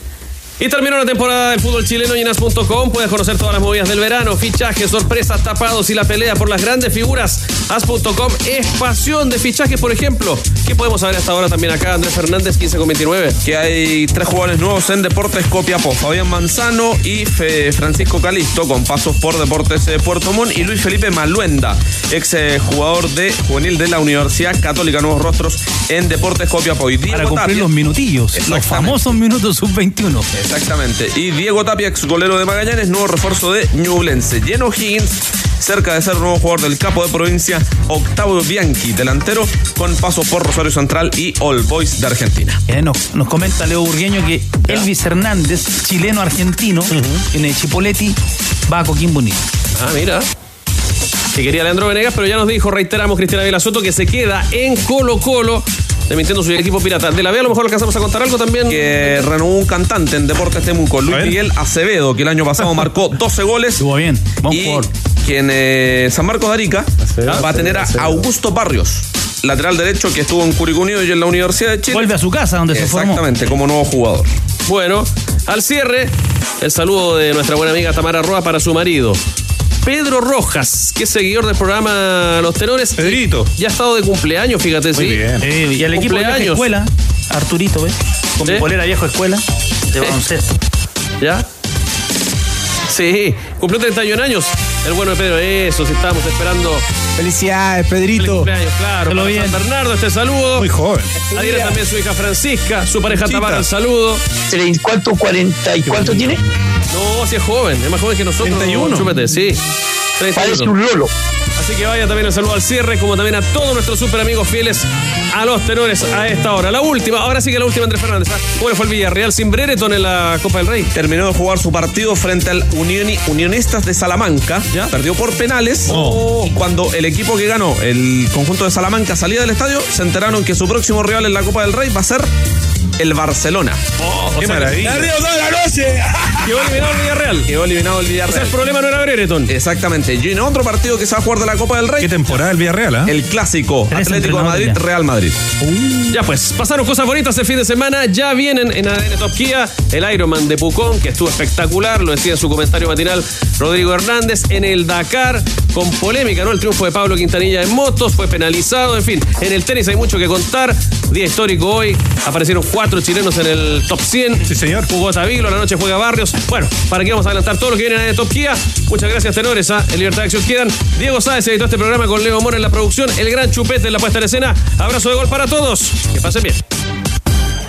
Y terminó la temporada del fútbol chileno en As.com. Puedes conocer todas las movidas del verano, fichajes, sorpresas, tapados y la pelea por las grandes figuras. As.com es pasión de fichajes, por ejemplo. ¿Qué podemos saber hasta ahora también acá? Andrés Fernández, 15 con 29. Que hay tres jugadores nuevos en Deportes Copiapó. Fabián Manzano y Fe- Francisco Calisto, con pasos por Deportes eh, Puerto Montt. Y Luis Felipe Maluenda, ex eh, jugador de juvenil de la Universidad Católica Nuevos Rostros en Deportes Copiapó. Y Diego Para cumplir Tapia- los minutillos, los famosos minutos sub-21. Exactamente. Y Diego Tapia, ex golero de Magallanes, nuevo refuerzo de Ñublense. Lleno Higgins, cerca de ser nuevo jugador del capo de provincia, Octavio Bianchi, delantero, con pasos por Rosario Central y All Boys de Argentina. Eh, nos, nos comenta Leo Burgueño que Elvis Hernández, chileno-argentino, en el Chipoletti, va a Coquimbo Unido. Ah, mira. Que quería Leandro Venegas, pero ya nos dijo, reiteramos, Cristiana Soto, que se queda en Colo Colo, demitiendo su equipo pirata. De la B a lo mejor alcanzamos a contar algo también. Que renovó un cantante en Deportes Temuco, Luis Miguel Acevedo, que el año pasado marcó 12 goles. Estuvo bien, buen jugador. que en eh, San Marcos de Arica va a tener a Augusto Barrios, lateral derecho que estuvo en Curicó Unido y en la Universidad de Chile. Vuelve a su casa donde se formó. Exactamente, como nuevo jugador. Bueno, al cierre, el saludo de nuestra buena amiga Tamara Roa para su marido. Pedro Rojas, que es seguidor del programa Los Tenores. Pedrito. Ya ha estado de cumpleaños, fíjate, sí. Eh, y al equipo de vieja escuela, Arturito, ¿ves? Con ¿Sí? mi polera viejo escuela, de baloncesto. ¿Ya? Sí, cumplió 31 años. El bueno de Pedro, eso, si estábamos esperando. Felicidades, Feliz Pedrito. cumpleaños, claro. Para bien. San Bernardo, este saludo. Muy joven. Adhiere también su hija Francisca, su pareja Conchita. Tamara, el saludo. ¿Cuánto? ¿40 y cuánto tiene? No, si es joven, es más joven que nosotros. 31. Chúpete, sí. 30 Parece un lolo. Así que vaya también el saludo al cierre, como también a todos nuestros super amigos fieles a los tenores a esta hora. La última, ahora sí que la última, Andrés Fernández. ¿ah? ¿Cómo le fue el Villarreal sin Brereton en la Copa del Rey? Terminó de jugar su partido frente al Unioni- Unionistas de Salamanca. Perdió por penales. Oh. Y cuando el equipo que ganó, el conjunto de Salamanca, salía del estadio, se enteraron que su próximo rival en la Copa del Rey va a ser el Barcelona. ¡Qué maravilla! toda la noche! Quedó eliminado el Villarreal. Quedó eliminado el O sea, Villarreal. el problema no era Brereton. Exactamente. Y en otro partido que se va a jugar de la Copa del Rey. ¿Qué temporada el Villarreal, ah? El clásico Tres Atlético de Madrid, ya. Real Madrid. Ya pues, pasaron cosas bonitas el fin de semana. Ya vienen en ADN Top Kia el Ironman de Pucón, que estuvo espectacular. Lo decía en su comentario matinal Rodrigo Hernández. En el Dakar, con polémica, ¿no? El triunfo de Pablo Quintanilla en motos fue penalizado. En fin, en el tenis hay mucho que contar. Día histórico hoy. Aparecieron cuatro chilenos en el top 100. Sí, señor. Jugó Tavilo, la noche juega Barrios. Bueno, para que vamos a adelantar todo lo que viene en ADN Top Kia. Muchas gracias, tenores. ¿ah? En Libertad de Acción quedan. Diego Sáez editó este programa con Leo Mora en la producción. El gran chupete en la puesta en escena. Abrazo de gol para todos. Que pasen bien.